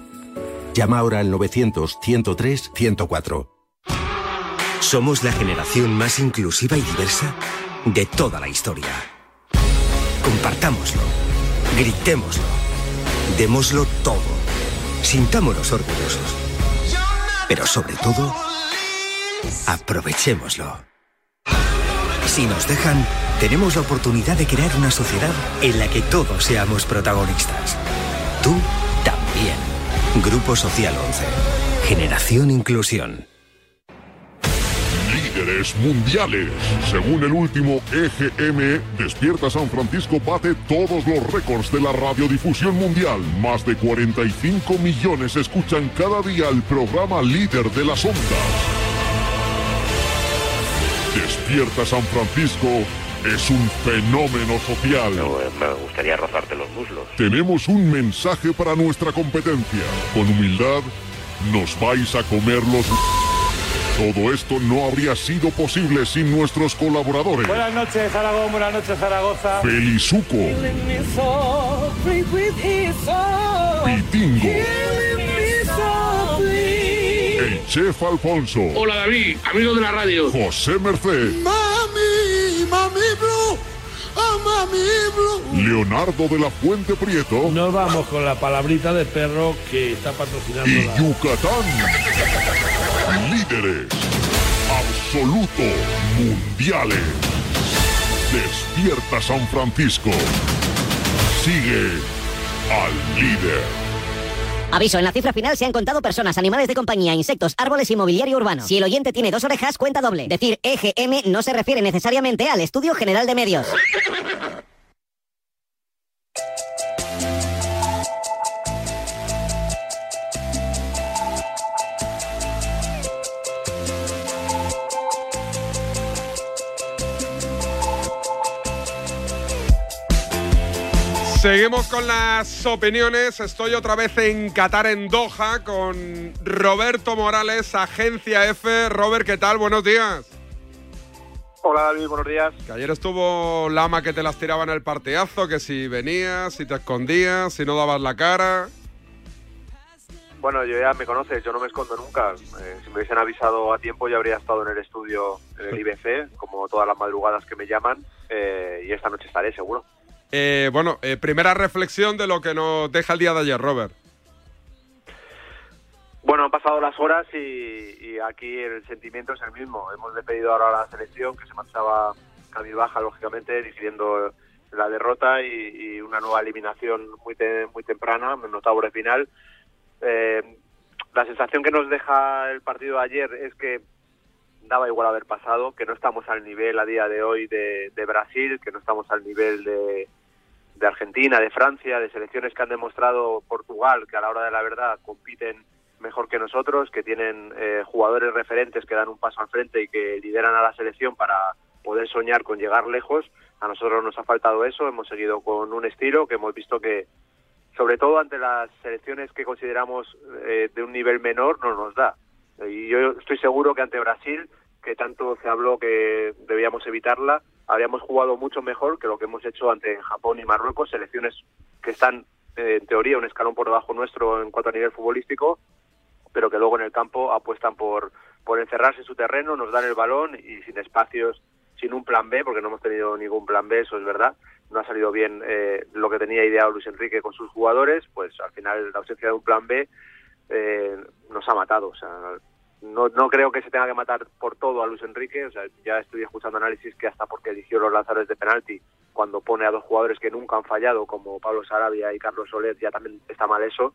Llama ahora al 900-103-104. Somos la generación más inclusiva y diversa de toda la historia. Compartámoslo, gritémoslo, démoslo todo, sintámonos orgullosos. Pero sobre todo, aprovechémoslo. Si nos dejan, tenemos la oportunidad de crear una sociedad en la que todos seamos protagonistas. Tú también. Grupo Social 11. Generación Inclusión. Líderes mundiales. Según el último EGM, Despierta San Francisco bate todos los récords de la radiodifusión mundial. Más de 45 millones escuchan cada día el programa líder de las ondas. Despierta San Francisco es un fenómeno social. me gustaría rozarte los muslos. Tenemos un mensaje para nuestra competencia. Con humildad, nos vais a comer los... Todo esto no habría sido posible sin nuestros colaboradores. Buenas noches, Aragón. Buenas noches, Zaragoza. Felizuco. Pitingo. El chef Alfonso. Hola David, amigo de la radio. José Merced. Mami. Mami blue. Leonardo de la Fuente Prieto. Nos vamos con la palabrita de perro que está patrocinando Y la... Yucatán. Líderes. Absoluto. Mundiales. Despierta San Francisco. Sigue al líder. Aviso, en la cifra final se han contado personas, animales de compañía, insectos, árboles y mobiliario urbano. Si el oyente tiene dos orejas, cuenta doble. Decir EGM no se refiere necesariamente al Estudio General de Medios. Seguimos con las opiniones. Estoy otra vez en Qatar, en Doha, con Roberto Morales, Agencia F. Robert, ¿qué tal? Buenos días. Hola David, buenos días. Que ayer estuvo Lama que te las tiraba en el partidazo, que si venías, si te escondías, si no dabas la cara. Bueno, yo ya me conoces, yo no me escondo nunca. Eh, si me hubiesen avisado a tiempo ya habría estado en el estudio en el IBC, como todas las madrugadas que me llaman, eh, y esta noche estaré seguro. Eh, bueno, eh, primera reflexión de lo que nos deja el día de ayer, Robert. Bueno, han pasado las horas y, aquí el sentimiento es el mismo. Hemos despedido ahora a la selección que se marchaba baja, lógicamente, decidiendo la derrota y, una nueva eliminación muy, muy temprana, en octavo de final. Eh, la sensación que nos deja el partido de ayer es que daba igual haber pasado, que no estamos al nivel a día de hoy de Brasil, que no estamos al nivel de, de Argentina, de Francia, de selecciones que han demostrado Portugal, que a la hora de la verdad compiten mejor que nosotros, que tienen eh, jugadores referentes que dan un paso al frente y que lideran a la selección para poder soñar con llegar lejos. A nosotros nos ha faltado eso, hemos seguido con un estilo que hemos visto que, sobre todo ante las selecciones que consideramos eh, de un nivel menor, no nos da. Y yo estoy seguro que ante Brasil, que tanto se habló que debíamos evitarla, habríamos jugado mucho mejor que lo que hemos hecho ante Japón y Marruecos, selecciones que están eh, en teoría un escalón por debajo nuestro en cuanto a nivel futbolístico, pero que luego en el campo apuestan por, por encerrarse en su terreno, nos dan el balón y sin espacios, sin un plan B, porque no hemos tenido ningún plan B, eso es verdad. No ha salido bien eh, lo que tenía ideado Luis Enrique con sus jugadores, pues al final la ausencia de un plan B eh, nos ha matado. O sea, no, no creo que se tenga que matar por todo a Luis Enrique. O sea, ya estoy escuchando análisis que hasta porque eligió los lanzadores de penalti, cuando pone a dos jugadores que nunca han fallado, como Pablo Sarabia y Carlos Soler, ya también está mal eso.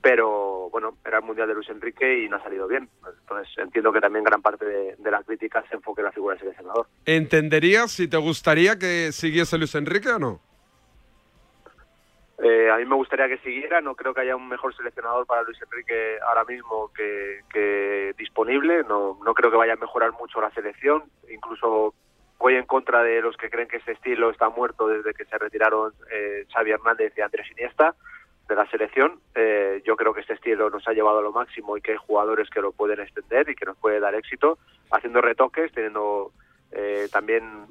Pero bueno, era el mundial de Luis Enrique y no ha salido bien. Entonces entiendo que también gran parte de, de la se enfoque en la figura del seleccionador. ¿Entenderías si te gustaría que siguiese Luis Enrique o no? Eh, a mí me gustaría que siguiera, no creo que haya un mejor seleccionador para Luis Enrique ahora mismo que, disponible, no, no creo que vaya a mejorar mucho la selección, incluso voy en contra de los que creen que ese estilo está muerto desde que se retiraron eh, Xavi Hernández y Andrés Iniesta de la selección. Eh, yo creo que este estilo nos ha llevado a lo máximo y que hay jugadores que lo pueden extender y que nos puede dar éxito, haciendo retoques, teniendo eh, también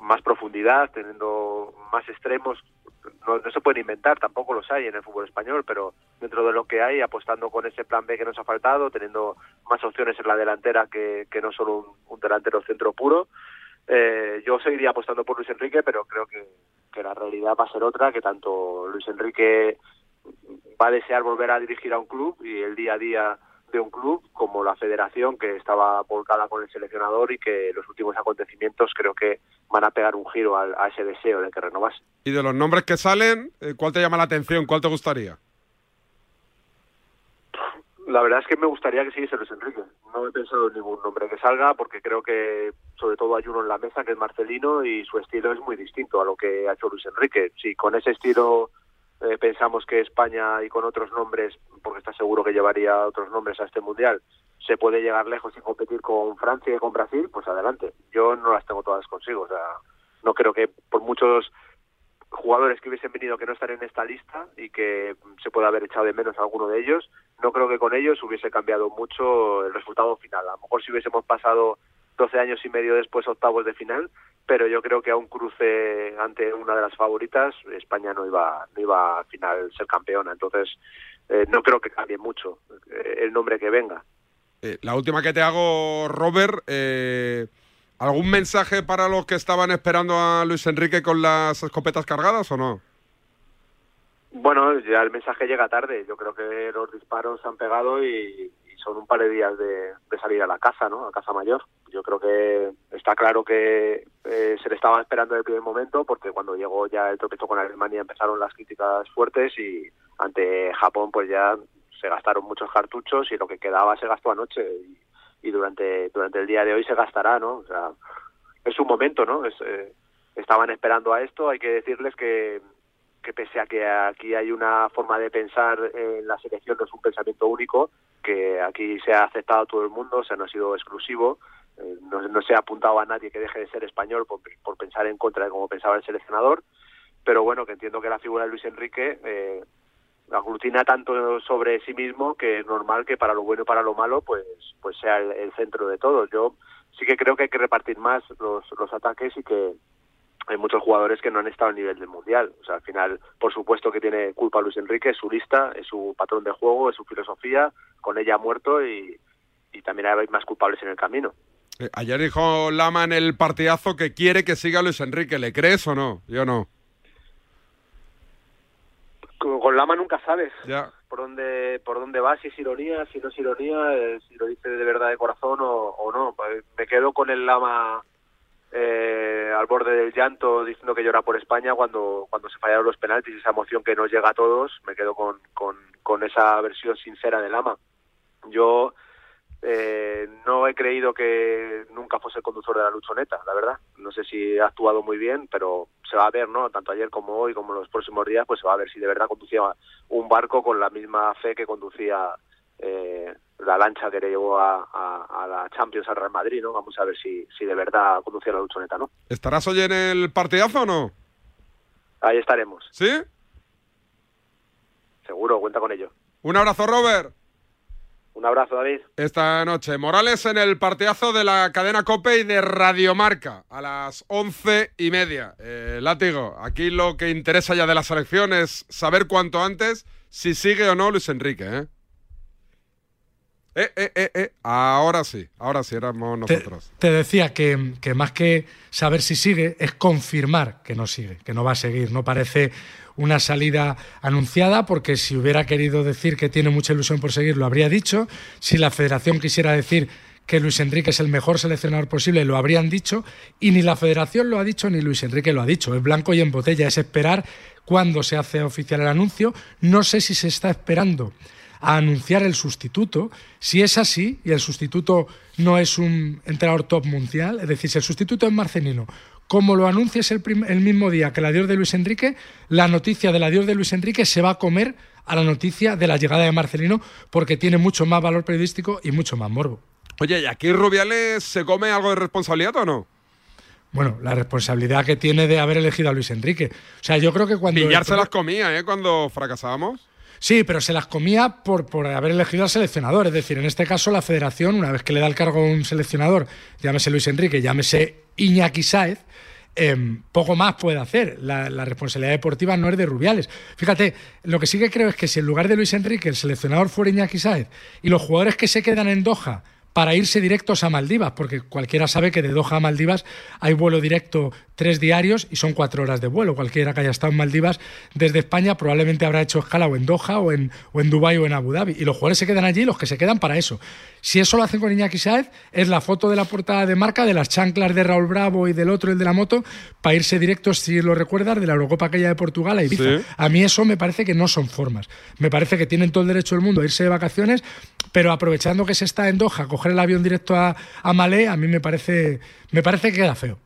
más profundidad, teniendo más extremos no, se pueden inventar, tampoco los hay en el fútbol español, pero dentro de lo que hay, apostando con ese plan B que nos ha faltado, teniendo más opciones en la delantera que, que no solo un, delantero centro puro, eh, yo seguiría apostando por Luis Enrique, pero creo que, que la realidad va a ser otra, que tanto Luis Enrique va a desear volver a dirigir a un club y el día a día de un club como la federación que estaba volcada con el seleccionador y que los últimos acontecimientos creo que van a pegar un giro a, ese deseo de que renovase. Y de los nombres que salen, eh, ¿cuál te llama la atención? ¿Cuál te gustaría? La verdad es que me gustaría que siguiese Luis Enrique. No he pensado en ningún nombre que salga porque creo que sobre todo hay uno en la mesa que es Marcelino y su estilo es muy distinto a lo que ha hecho Luis Enrique. Si con ese estilo eh, pensamos que España y con otros nombres, porque está seguro que llevaría otros nombres a este mundial, se puede llegar lejos y competir con Francia y con Brasil, pues adelante. Yo no las tengo todas consigo, o sea, no creo que por muchos jugadores que hubiesen venido que no están en esta lista y que se pueda haber echado de menos alguno de ellos, no creo que con ellos hubiese cambiado mucho el resultado final. A lo mejor si hubiésemos pasado 12 años y medio después octavos de final, pero yo creo que a un cruce ante una de las favoritas España no iba no iba al final ser campeona. Entonces eh, no creo que cambie mucho eh, el nombre que venga. Eh, la última que te hago Robert algún mensaje para los que estaban esperando a Luis Enrique con las escopetas cargadas o no bueno ya el mensaje llega tarde. Yo creo que los disparos se han pegado y, son un par de días de, salir a la casa, ¿no? A casa mayor. Yo creo que está claro que eh, se le estaba esperando el primer momento porque cuando llegó ya el tropiezo con Alemania empezaron las críticas fuertes y ante Japón pues ya se gastaron muchos cartuchos y lo que quedaba se gastó anoche y, durante durante el día de hoy se gastará, ¿no? O sea, es un momento, ¿no? Es, eh, estaban esperando a esto. Hay que decirles que que pese a que aquí hay una forma de pensar en la selección, no es un pensamiento único, que aquí se ha aceptado todo el mundo, o sea, no ha sido exclusivo, eh, no, se ha apuntado a nadie que deje de ser español por, pensar en contra de cómo pensaba el seleccionador. pero bueno, que entiendo que la figura de Luis Enrique eh, aglutina tanto sobre sí mismo que es normal que para lo bueno y para lo malo pues pues sea el, el centro de todo. Yo sí que creo que hay que repartir más los, los ataques y que hay muchos jugadores que no han estado al nivel del mundial. O sea, al final, por supuesto que tiene culpa Luis Enrique, es su lista, es su patrón de juego, es su filosofía, con ella ha muerto y, y también hay más culpables en el camino. Eh, ayer dijo Lama en el partidazo que quiere que siga Luis Enrique. ¿Le crees o no? Yo no. Con, con Lama nunca sabes Ya. por dónde por dónde va, si es ironía, si no es ironía, eh, si lo dice de verdad de corazón o, o no. Pues Me quedo con el Lama eh, al borde del llanto diciendo que llora por España cuando cuando se fallaron los penaltis, esa emoción que nos llega a todos. Me quedo con, con, con esa versión sincera de Lama. Yo eh, no he creído que nunca fuese el conductor de la luchoneta, la verdad. No sé si ha actuado muy bien, pero se va a ver, ¿no? Tanto ayer como hoy, como los próximos días, pues se va a ver si de verdad conducía un barco con la misma fe que conducía eh, la lancha que le llevó a, a- a la Champions al Real Madrid, ¿no? Vamos a ver si, si de verdad conducía la luchoneta, ¿no? ¿Estarás hoy en el partidazo o no? Ahí estaremos, ¿Sí? seguro, cuenta con ello. Un abrazo, Robert. Un abrazo, David. Esta noche, Morales en el partidazo de la cadena Cope y de Radiomarca a las once y media. Eh, látigo, aquí lo que interesa ya de la selección es saber cuanto antes si sigue o no Luis Enrique, ¿eh? Eh, eh, eh, eh. Ahora sí, ahora sí éramos Te, nosotros. te decía que, que más que saber si sigue, es confirmar que no sigue, que no va a seguir. No parece una salida anunciada, porque si hubiera querido decir que tiene mucha ilusión por seguir, lo habría dicho. Si la federación quisiera decir que Luis Enrique es el mejor seleccionador posible, lo habrían dicho. Y ni la federación lo ha dicho, ni Luis Enrique lo ha dicho. Es blanco y en botella, es esperar cuando se hace oficial el anuncio. No sé si se está esperando a anunciar el sustituto. Si es así y el sustituto no es un entrenador top mundial, es decir, si el sustituto es Marcelino, como lo anuncias el, el mismo día que el adiós de Luis Enrique, la noticia del adiós de Luis Enrique se va a comer a la noticia de la llegada de Marcelino porque tiene mucho más valor periodístico y mucho más morbo. Oye, ¿y aquí Rubiales se come algo de responsabilidad o no? Bueno, la responsabilidad que tiene de haber elegido a Luis Enrique. O sea, yo creo que cuando... Villar se las comía, ¿eh? Cuando fracasábamos. Sí, pero se las comía por, por haber elegido al seleccionador. Es decir, en este caso la federación, una vez que le da el cargo a un seleccionador, llámese Luis Enrique, llámese Iñaki Sáez, em, poco más puede hacer. La, la responsabilidad deportiva no es de Rubiales. Fíjate, lo que sí que creo es que si en lugar de Luis Enrique el seleccionador fuera Iñaki Sáez y los jugadores que se quedan en Doha para irse directos a Maldivas, porque cualquiera sabe que de Doha a Maldivas hay vuelo directo tres diarios y son cuatro horas de vuelo. Cualquiera que haya estado en Maldivas desde España probablemente habrá hecho escala o en Doha o en, o en Dubái o en Abu Dhabi. Y los jugadores se quedan allí, los que se quedan para eso. Si eso lo hacen con Iñaki Sáez, es la foto de la portada de marca de las chanclas de Raúl Bravo y del otro, el de la moto, para irse directos, si lo recuerdas, de la Eurocopa aquella de Portugal a Ibiza. Sí. A mí eso me parece que no son formas. Me parece que tienen todo el derecho del mundo a irse de vacaciones, pero aprovechando que se está en Doha, coger el avión directo a, a Malé, a mí me parece, me parece que queda feo.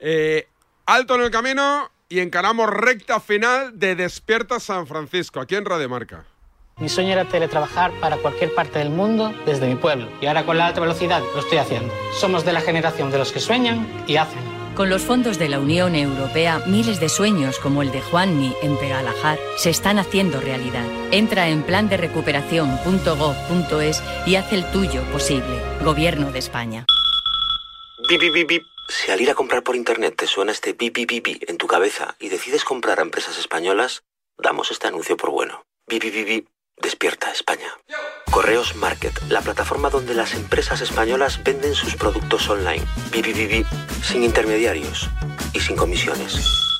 Eh, alto en el camino y encaramos recta final de Despierta San Francisco, aquí en Radio Marca. Mi sueño era teletrabajar para cualquier parte del mundo desde mi pueblo. Y ahora con la alta velocidad lo estoy haciendo. Somos de la generación de los que sueñan y hacen. Con los fondos de la Unión Europea, miles de sueños como el de Juanmi en Pegalajar se están haciendo realidad. Entra en plan y haz el tuyo posible. Gobierno de España. Bip, bip, bip. Si al ir a comprar por internet te suena este bip, bip, bip, en tu cabeza y decides comprar a empresas españolas, damos este anuncio por bueno. Bip, bip, bip. Despierta España. Correos Market, la plataforma donde las empresas españolas venden sus productos online. Bip, bip, bip. Sin intermediarios y sin comisiones.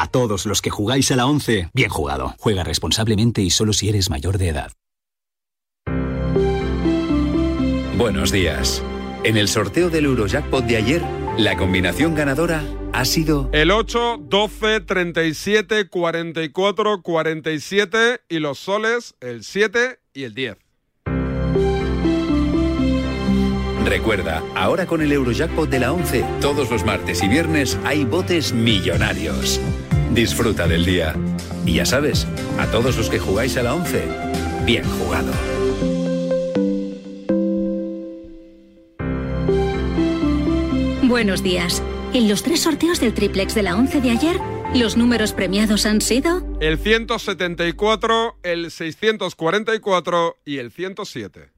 A todos los que jugáis a la 11, bien jugado. Juega responsablemente y solo si eres mayor de edad. Buenos días. En el sorteo del Eurojackpot de ayer, la combinación ganadora ha sido el 8, 12, 37, 44, 47 y los soles el 7 y el 10. Recuerda, ahora con el Eurojackpot de la 11, todos los martes y viernes hay botes millonarios. Disfruta del día. Y ya sabes, a todos los que jugáis a la 11, bien jugado. Buenos días. En los tres sorteos del triplex de la 11 de ayer, los números premiados han sido El 174, el 644 y el 107.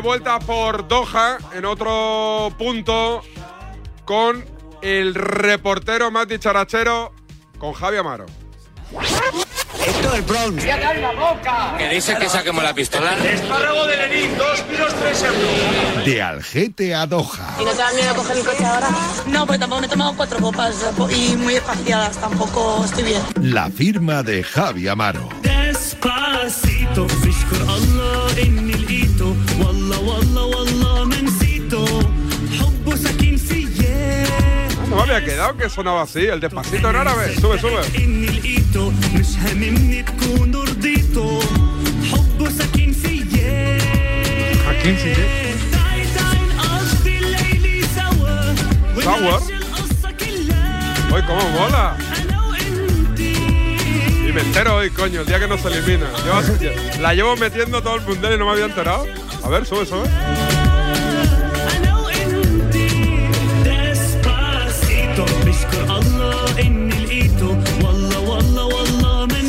vuelta por Doha en otro punto con el reportero más dicharachero, con Javi Amaro. Esto es Brown. ¡Ya la boca! Que dice que saquemos la pistola. Espárrago de Lenin, dos tiros, tres euros. De Algete a Doha. ¿Y no te da miedo coger el coche ahora? No, porque tampoco me he tomado cuatro copas y muy espaciadas, tampoco estoy bien. La firma de Javi Amaro. Despacito, Allah الله إني لقيته والله والله والله ما نسيته حبه ساكن فيا No me había quedado que sonaba así, el despacito en árabe. Sube, sube. إني لقيته مش هاممني تكون رضيته حبه ساكن فيا Joaquín Sigue. تعي تعي نقضي الليل سوا Sour. ونعيش القصة كلها Uy, cómo mola. Y me entero hoy, coño, el día que nos elimina. La llevo metiendo todo el mundial y no me había enterado. A ver, sube, sube.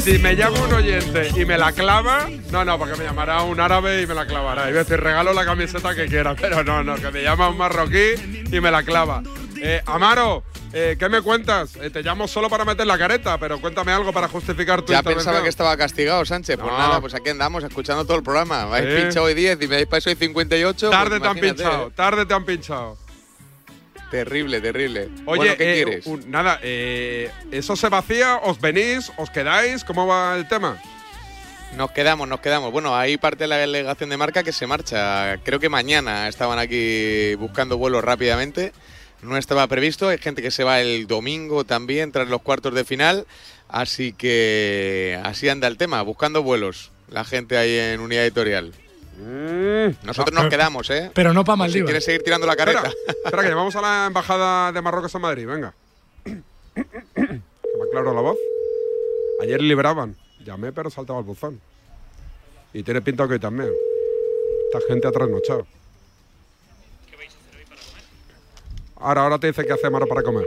Si me llama un oyente y me la clava, no, no, porque me llamará un árabe y me la clavará. Y decir, regalo la camiseta que quiera, pero no, no, que me llama un marroquí y me la clava. Eh, Amaro, eh, ¿qué me cuentas? Eh, te llamo solo para meter la careta, pero cuéntame algo para justificar tu Ya pensaba que estaba castigado, Sánchez. Pues No. nada, pues aquí andamos escuchando todo el programa. Habéis Sí. pinchado hoy 10 y me habéis pasado hoy 58. Tarde pues te han pinchado, ¿eh? tarde te han pinchado. Terrible, terrible. Oye, Bueno, ¿qué quieres? un- nada, eh, ¿eso se vacía? ¿Os venís? ¿Os quedáis? ¿Cómo va el tema? Nos quedamos, nos quedamos. Bueno, hay parte de la delegación de marca que se marcha. Creo que mañana estaban aquí buscando vuelos rápidamente. No estaba previsto. Hay gente que se va el domingo también tras los cuartos de final. Así que así anda el tema, buscando vuelos. La gente ahí en unidad editorial. Nosotros nos quedamos, ¿eh? Pero no para Si Maldivas. quieres seguir tirando la careta. Espera, espera, que llamamos a la embajada de Marruecos en Madrid, venga. Que me aclaro la voz. Ayer libraban. Llamé, pero saltaba el buzón. Y tiene pinta que hoy también. Esta gente ha trasnochado. Ahora, ahora te dice que hace Maro para comer.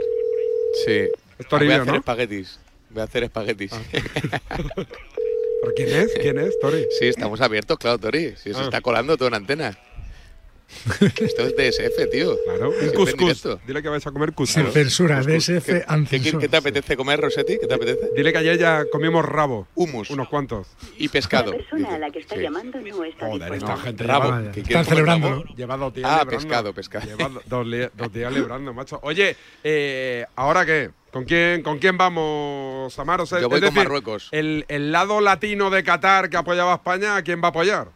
Sí. Es Toribio, Voy a hacer ¿no? espaguetis. Voy a hacer espaguetis. ¿Pero quién es? ¿Quién es, Tori? Sí, estamos abiertos, claro, Tori. Si se Ah. está colando todo en antena. Esto es DSF, tío. Claro, un cuscús. Dile que vais a comer cuscús. Sin censura. DSF ¿Qué, qué, qué te apetece comer, Rosetti? ¿Qué te apetece? Dile que ayer ya comimos rabo. Humus. Unos cuantos. Y pescado. persona a la que está Sí. llamando no está Joder, esta disponible. gente Rabo. lleva- ¿Qué Están celebrando. rabo? Lleva dos días Ah, librando. pescado, pescado. Lleva do- dos, días librando, macho. Oye, eh, ¿ahora qué? ¿Con quién, ¿Con quién vamos, Amaro? Sea, Yo voy es con decir, Marruecos. El, el lado latino de Qatar que apoyaba a España, ¿a quién va a apoyar?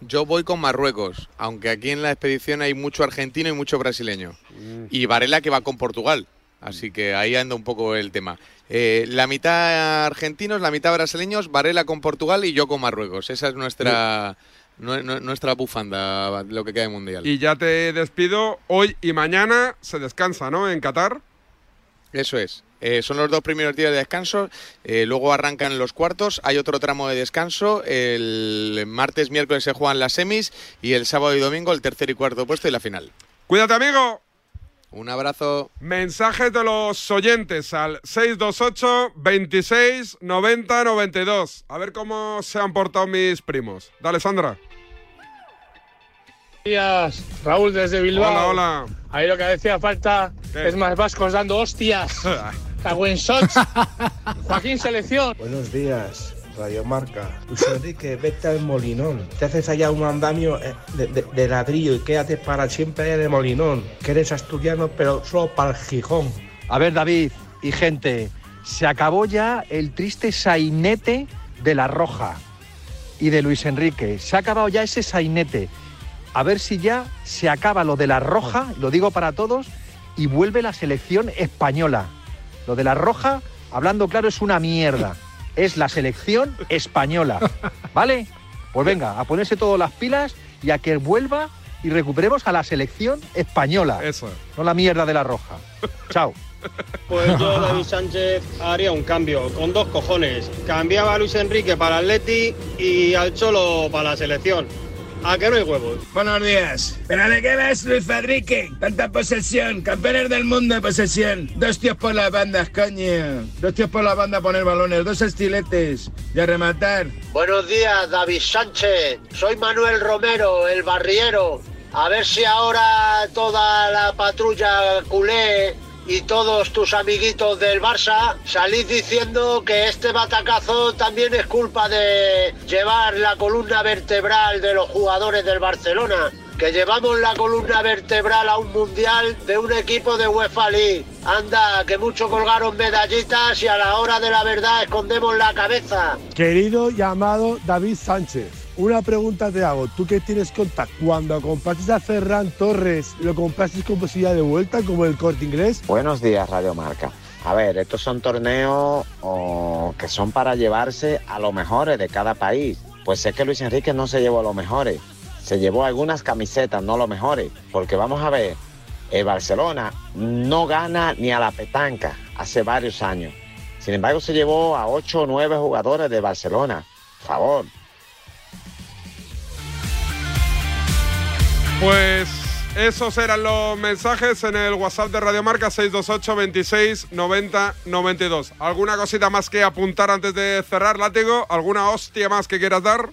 Yo voy con Marruecos, aunque aquí en la expedición hay mucho argentino y mucho brasileño. Y Varela que va con Portugal. Así que ahí anda un poco el tema. Eh, la mitad argentinos, la mitad brasileños, Varela con Portugal y yo con Marruecos. Esa es nuestra, nue- nue- nuestra bufanda, lo que queda de mundial. Y ya te despido. Hoy y mañana se descansa, ¿no? En Qatar. Eso es. Eh, son los dos primeros días de descanso, eh, luego arrancan los cuartos, hay otro tramo de descanso, el martes, miércoles se juegan las semis y el sábado y domingo el tercer y cuarto puesto y la final. Cuídate, amigo. Un abrazo. Mensajes de los oyentes al 628 26 90 92. A ver cómo se han portado mis primos. Dale, Sandra. días, Raúl desde Bilbao. Hola, hola. Ahí lo que hacía falta ¿Qué? es más vascos dando hostias. Cago en Soch. Joaquín Selección. Buenos días, Radio Marca. Luis Enrique, vete al Molinón. Te haces allá un andamio eh, de, de- de ladrillo y quédate para siempre en el Molinón. Que eres asturiano, pero solo para el Gijón. A ver, David y gente, se acabó ya el triste sainete de la Roja y de Luis Enrique. Se ha acabado ya ese sainete. A ver si ya se acaba lo de la Roja, lo digo para todos, y vuelve la selección española. Lo de la Roja, hablando claro, es una mierda. Es la selección española. ¿Vale? Pues venga, a ponerse todas las pilas y a que vuelva y recuperemos a la selección española. Eso. No la mierda de la Roja. Chao. Pues yo, David Sánchez, haría un cambio con dos cojones. Cambiaba a Luis Enrique para Atleti y al Cholo para la selección. ¿A que no hay huevos? Buenos días. ¿Pero de qué ves, Luis Enrique? Tanta posesión, campeones del mundo de posesión. Dos tíos por las bandas, coño. Dos tíos por la banda a poner balones, dos estiletes y a rematar. Buenos días, David Sánchez. Soy Manuel Romero, el barriero. A ver si ahora toda la patrulla culé y todos tus amiguitos del Barça salís diciendo que este batacazo también es culpa de llevar la columna vertebral de los jugadores del Barcelona. Que llevamos la columna vertebral a un mundial de un equipo de UEFA League. Anda, que mucho colgaron medallitas y a la hora de la verdad escondemos la cabeza. Querido llamado David Sánchez, una pregunta te hago. ¿Tú qué tienes contra cuando compraste a Ferran Torres, lo compraste con posibilidad de vuelta como el corte inglés? Buenos días, Radio Marca. A ver, estos son torneos que son para llevarse a los mejores de cada país. Pues es que Luis Enrique no se llevó a los mejores. Se llevó algunas camisetas, no los mejores. Porque vamos a ver, el Barcelona no gana ni a la petanca hace varios años. Sin embargo, se llevó a 8 o 9 jugadores de Barcelona. Por favor. Pues esos eran los mensajes en el WhatsApp de Radio Marca 628 26 90 92. ¿Alguna cosita más que apuntar antes de cerrar, Látigo? ¿Alguna hostia más que quieras dar?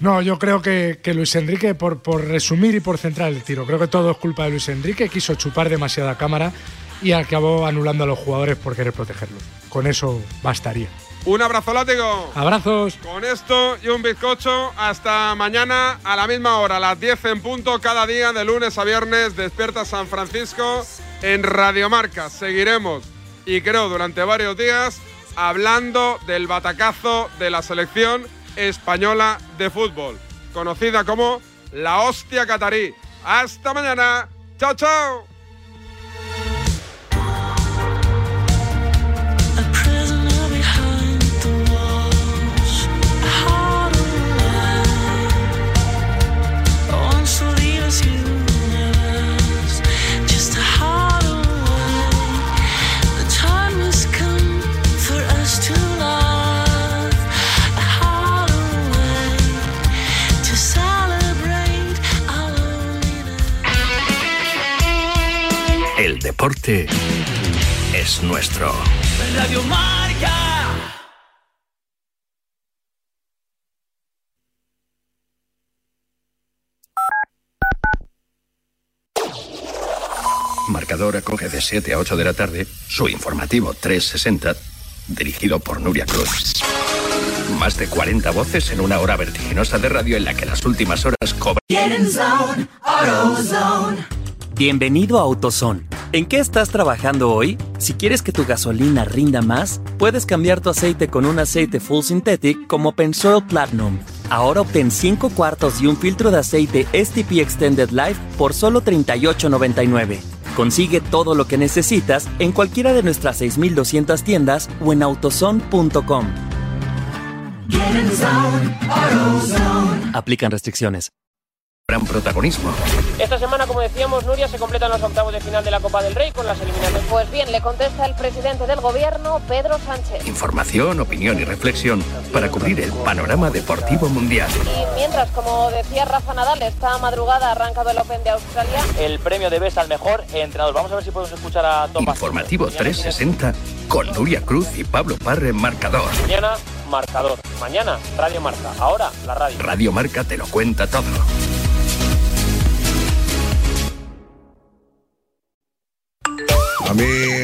No, yo creo que, que Luis Enrique, por, por resumir y por centrar el tiro, creo que todo es culpa de Luis Enrique, quiso chupar demasiada cámara y acabó anulando a los jugadores por querer protegerlos. Con eso bastaría. Un abrazo, Látigo. Abrazos. Con esto y un bizcocho, hasta mañana a la misma hora, a las 10 en punto, cada día de lunes a viernes, despierta San Francisco en Radio Marca. Seguiremos, y creo durante varios días, hablando del batacazo de la selección española de fútbol, conocida como la hostia catarí. Hasta mañana. Chao, chao. Deporte es nuestro. Radio Marca. Marcador acoge de 7 a 8 de la tarde su informativo 360, dirigido por Nuria Cruz. Más de 40 voces en una hora vertiginosa de radio en la que las últimas horas cobran. Bienvenido a AutoZone. ¿En qué estás trabajando hoy? Si quieres que tu gasolina rinda más, puedes cambiar tu aceite con un aceite full synthetic como Pensoil Platinum. Ahora obtén 5 cuartos y un filtro de aceite STP Extended Life por solo $38.99. Consigue todo lo que necesitas en cualquiera de nuestras 6.200 tiendas o en autozone.com. Aplican restricciones. Gran protagonismo. Esta semana, como decíamos, Nuria se completan los octavos de final de la Copa del Rey con las eliminatorias. Pues bien, le contesta el presidente del gobierno, Pedro Sánchez. Información, opinión y reflexión para cubrir el panorama deportivo mundial. Y mientras, como decía Rafa Nadal, esta madrugada ha arrancado el Open de Australia. El premio de Best al mejor entrenador. Vamos a ver si podemos escuchar a Tomás. Informativo 360 con Nuria Cruz y Pablo Parre en marcador. Mañana, marcador. Mañana, Radio Marca. Ahora, la radio. Radio Marca te lo cuenta todo. Mí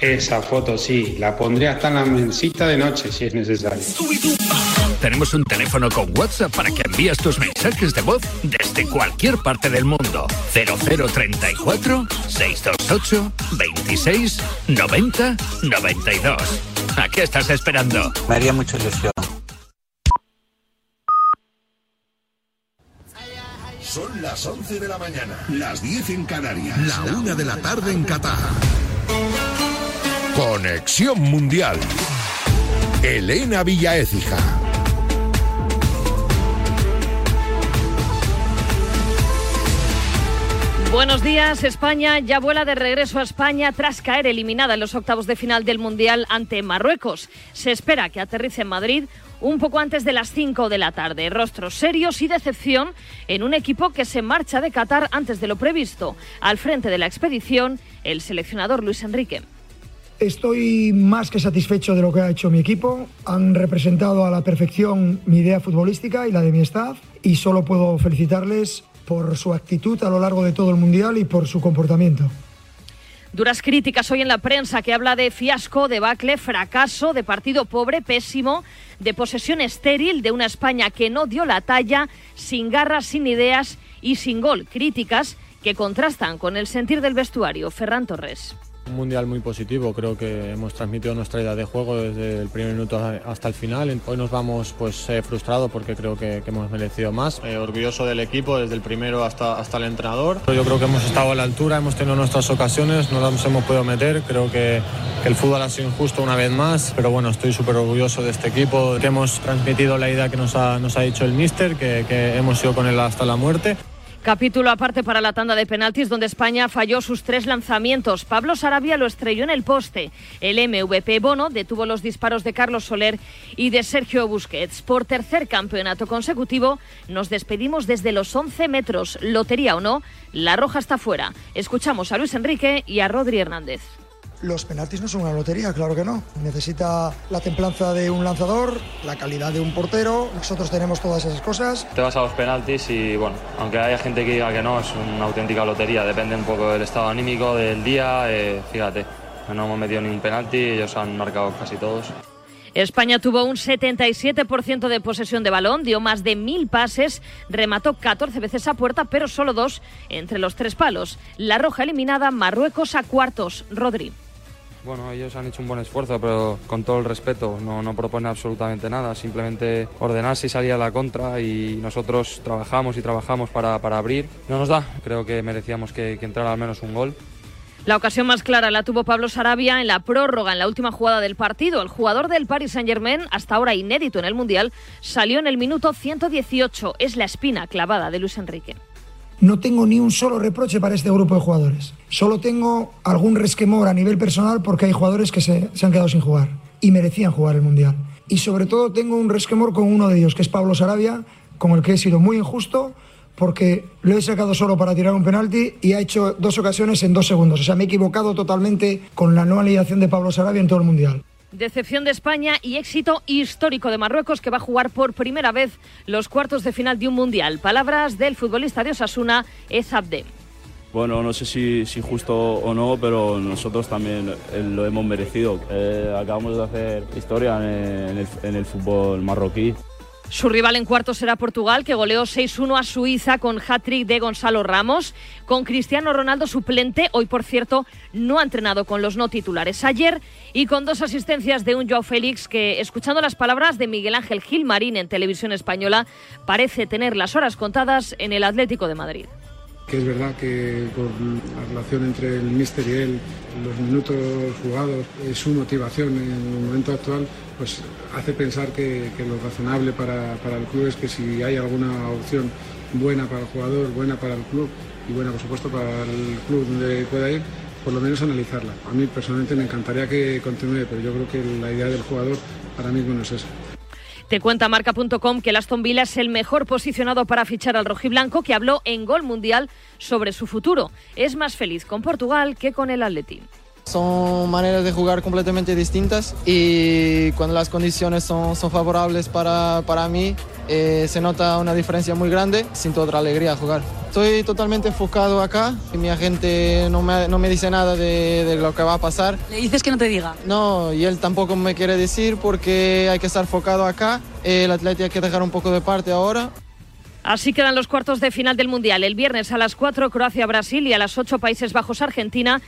Esa foto sí, la pondré hasta en la mensita de noche si es necesario. Tenemos un teléfono con WhatsApp para que envíes tus mensajes de voz desde cualquier parte del mundo. 0034 628 26 90 92. ¿A qué estás esperando? Me haría mucha ilusión. Son las 11 de la mañana, las 10 en Canarias, la 1 de la tarde en Qatar. Conexión Mundial. Elena Villaécija. Buenos días, España ya vuela de regreso a España tras caer eliminada en los octavos de final del Mundial ante Marruecos. Se espera que aterrice en Madrid un poco antes de las 5 de la tarde. Rostros serios y decepción en un equipo que se marcha de Qatar antes de lo previsto. Al frente de la expedición, el seleccionador Luis Enrique. Estoy más que satisfecho de lo que ha hecho mi equipo. Han representado a la perfección mi idea futbolística y la de mi staff y solo puedo felicitarles por su actitud a lo largo de todo el Mundial y por su comportamiento. Duras críticas hoy en la prensa que habla de fiasco, debacle, fracaso, de partido pobre, pésimo, de posesión estéril, de una España que no dio la talla, sin garras, sin ideas y sin gol. Críticas que contrastan con el sentir del vestuario. Ferran Torres. Un mundial muy positivo, creo que hemos transmitido nuestra idea de juego desde el primer minuto hasta el final. Hoy nos vamos pues eh, frustrados porque creo que, que, hemos merecido más. Eh, orgulloso del equipo desde el primero hasta, hasta el entrenador. Yo creo que hemos estado a la altura, hemos tenido nuestras ocasiones, no las hemos podido meter. Creo que, que el fútbol ha sido injusto una vez más, pero bueno, estoy súper orgulloso de este equipo, que hemos transmitido la idea que nos ha, nos ha dicho el míster, que, que hemos ido con él hasta la muerte. Capítulo aparte para la tanda de penaltis donde España falló sus tres lanzamientos. Pablo Sarabia lo estrelló en el poste. El MVP Bono detuvo los disparos de Carlos Soler y de Sergio Busquets. Por tercer campeonato consecutivo nos despedimos desde los 11 metros. Lotería o no, la roja está fuera. Escuchamos a Luis Enrique y a Rodri Hernández. Los penaltis no son una lotería, claro que no. Necesita la templanza de un lanzador, la calidad de un portero. Nosotros tenemos todas esas cosas. Te vas a los penaltis y, bueno, aunque haya gente que diga que no, es una auténtica lotería. Depende un poco del estado anímico, del día. Eh, fíjate, no hemos metido ni un penalti, ellos han marcado casi todos. España tuvo un 77% de posesión de balón, dio más de mil pases, remató 14 veces a puerta, pero solo dos entre los tres palos. La roja eliminada, Marruecos a cuartos. Rodri. Bueno, ellos han hecho un buen esfuerzo, pero con todo el respeto, no, no propone absolutamente nada, simplemente ordenarse y salir a la contra y nosotros trabajamos y trabajamos para, para abrir. No nos da, creo que merecíamos que, que entrara al menos un gol. La ocasión más clara la tuvo Pablo Sarabia en la prórroga, en la última jugada del partido. El jugador del Paris Saint-Germain, hasta ahora inédito en el Mundial, salió en el minuto 118. Es la espina clavada de Luis Enrique. No tengo ni un solo reproche para este grupo de jugadores. Solo tengo algún resquemor a nivel personal porque hay jugadores que se, han quedado sin jugar y merecían jugar el Mundial. Y sobre todo tengo un resquemor con uno de ellos, que es Pablo Sarabia, con el que he sido muy injusto porque lo he sacado solo para tirar un penalti y ha hecho dos ocasiones en dos segundos. O sea, me he equivocado totalmente con la no alineación de Pablo Sarabia en todo el Mundial. Decepción de España y éxito histórico de Marruecos que va a jugar por primera vez los cuartos de final de un Mundial. Palabras del futbolista de Osasuna, Ezabde. Bueno, no sé si, si, justo o no, pero nosotros también lo hemos merecido. Eh, acabamos de hacer historia en el, en el fútbol marroquí. Su rival en cuartos será Portugal, que goleó 6-1 a Suiza con hat-trick de Gonzalo Ramos, con Cristiano Ronaldo suplente, hoy por cierto no ha entrenado con los no titulares. Ayer, y con dos asistencias de un Joao Félix que, escuchando las palabras de Miguel Ángel Gilmarín en televisión española, parece tener las horas contadas en el Atlético de Madrid que es verdad que por la relación entre el míster y él, los minutos jugados, su motivación en el momento actual, pues hace pensar que, lo razonable para, para, el club es que si hay alguna opción buena para el jugador, buena para el club y buena por supuesto para el club donde pueda ir, por lo menos analizarla. A mí personalmente me encantaría que continúe, pero yo creo que la idea del jugador ahora mismo no es esa. Te cuenta marca.com que el Aston es el mejor posicionado para fichar al rojiblanco que habló en Gol Mundial sobre su futuro. Es más feliz con Portugal que con el Atleti. Son maneras de jugar completamente distintas y cuando las condiciones son, son favorables para, para mí, eh, se nota una diferencia muy grande. Siento otra alegría jugar. Estoy totalmente enfocado acá y mi agente no me, no me dice nada de, de lo que va a pasar. ¿Le dices que no te diga? No, y él tampoco me quiere decir porque hay que estar enfocado acá. El Atleti hay que dejar un poco de parte ahora. Así quedan los cuartos de final del Mundial. El viernes a las 4 Croacia-Brasil y a las 8 Países Bajos-Argentina.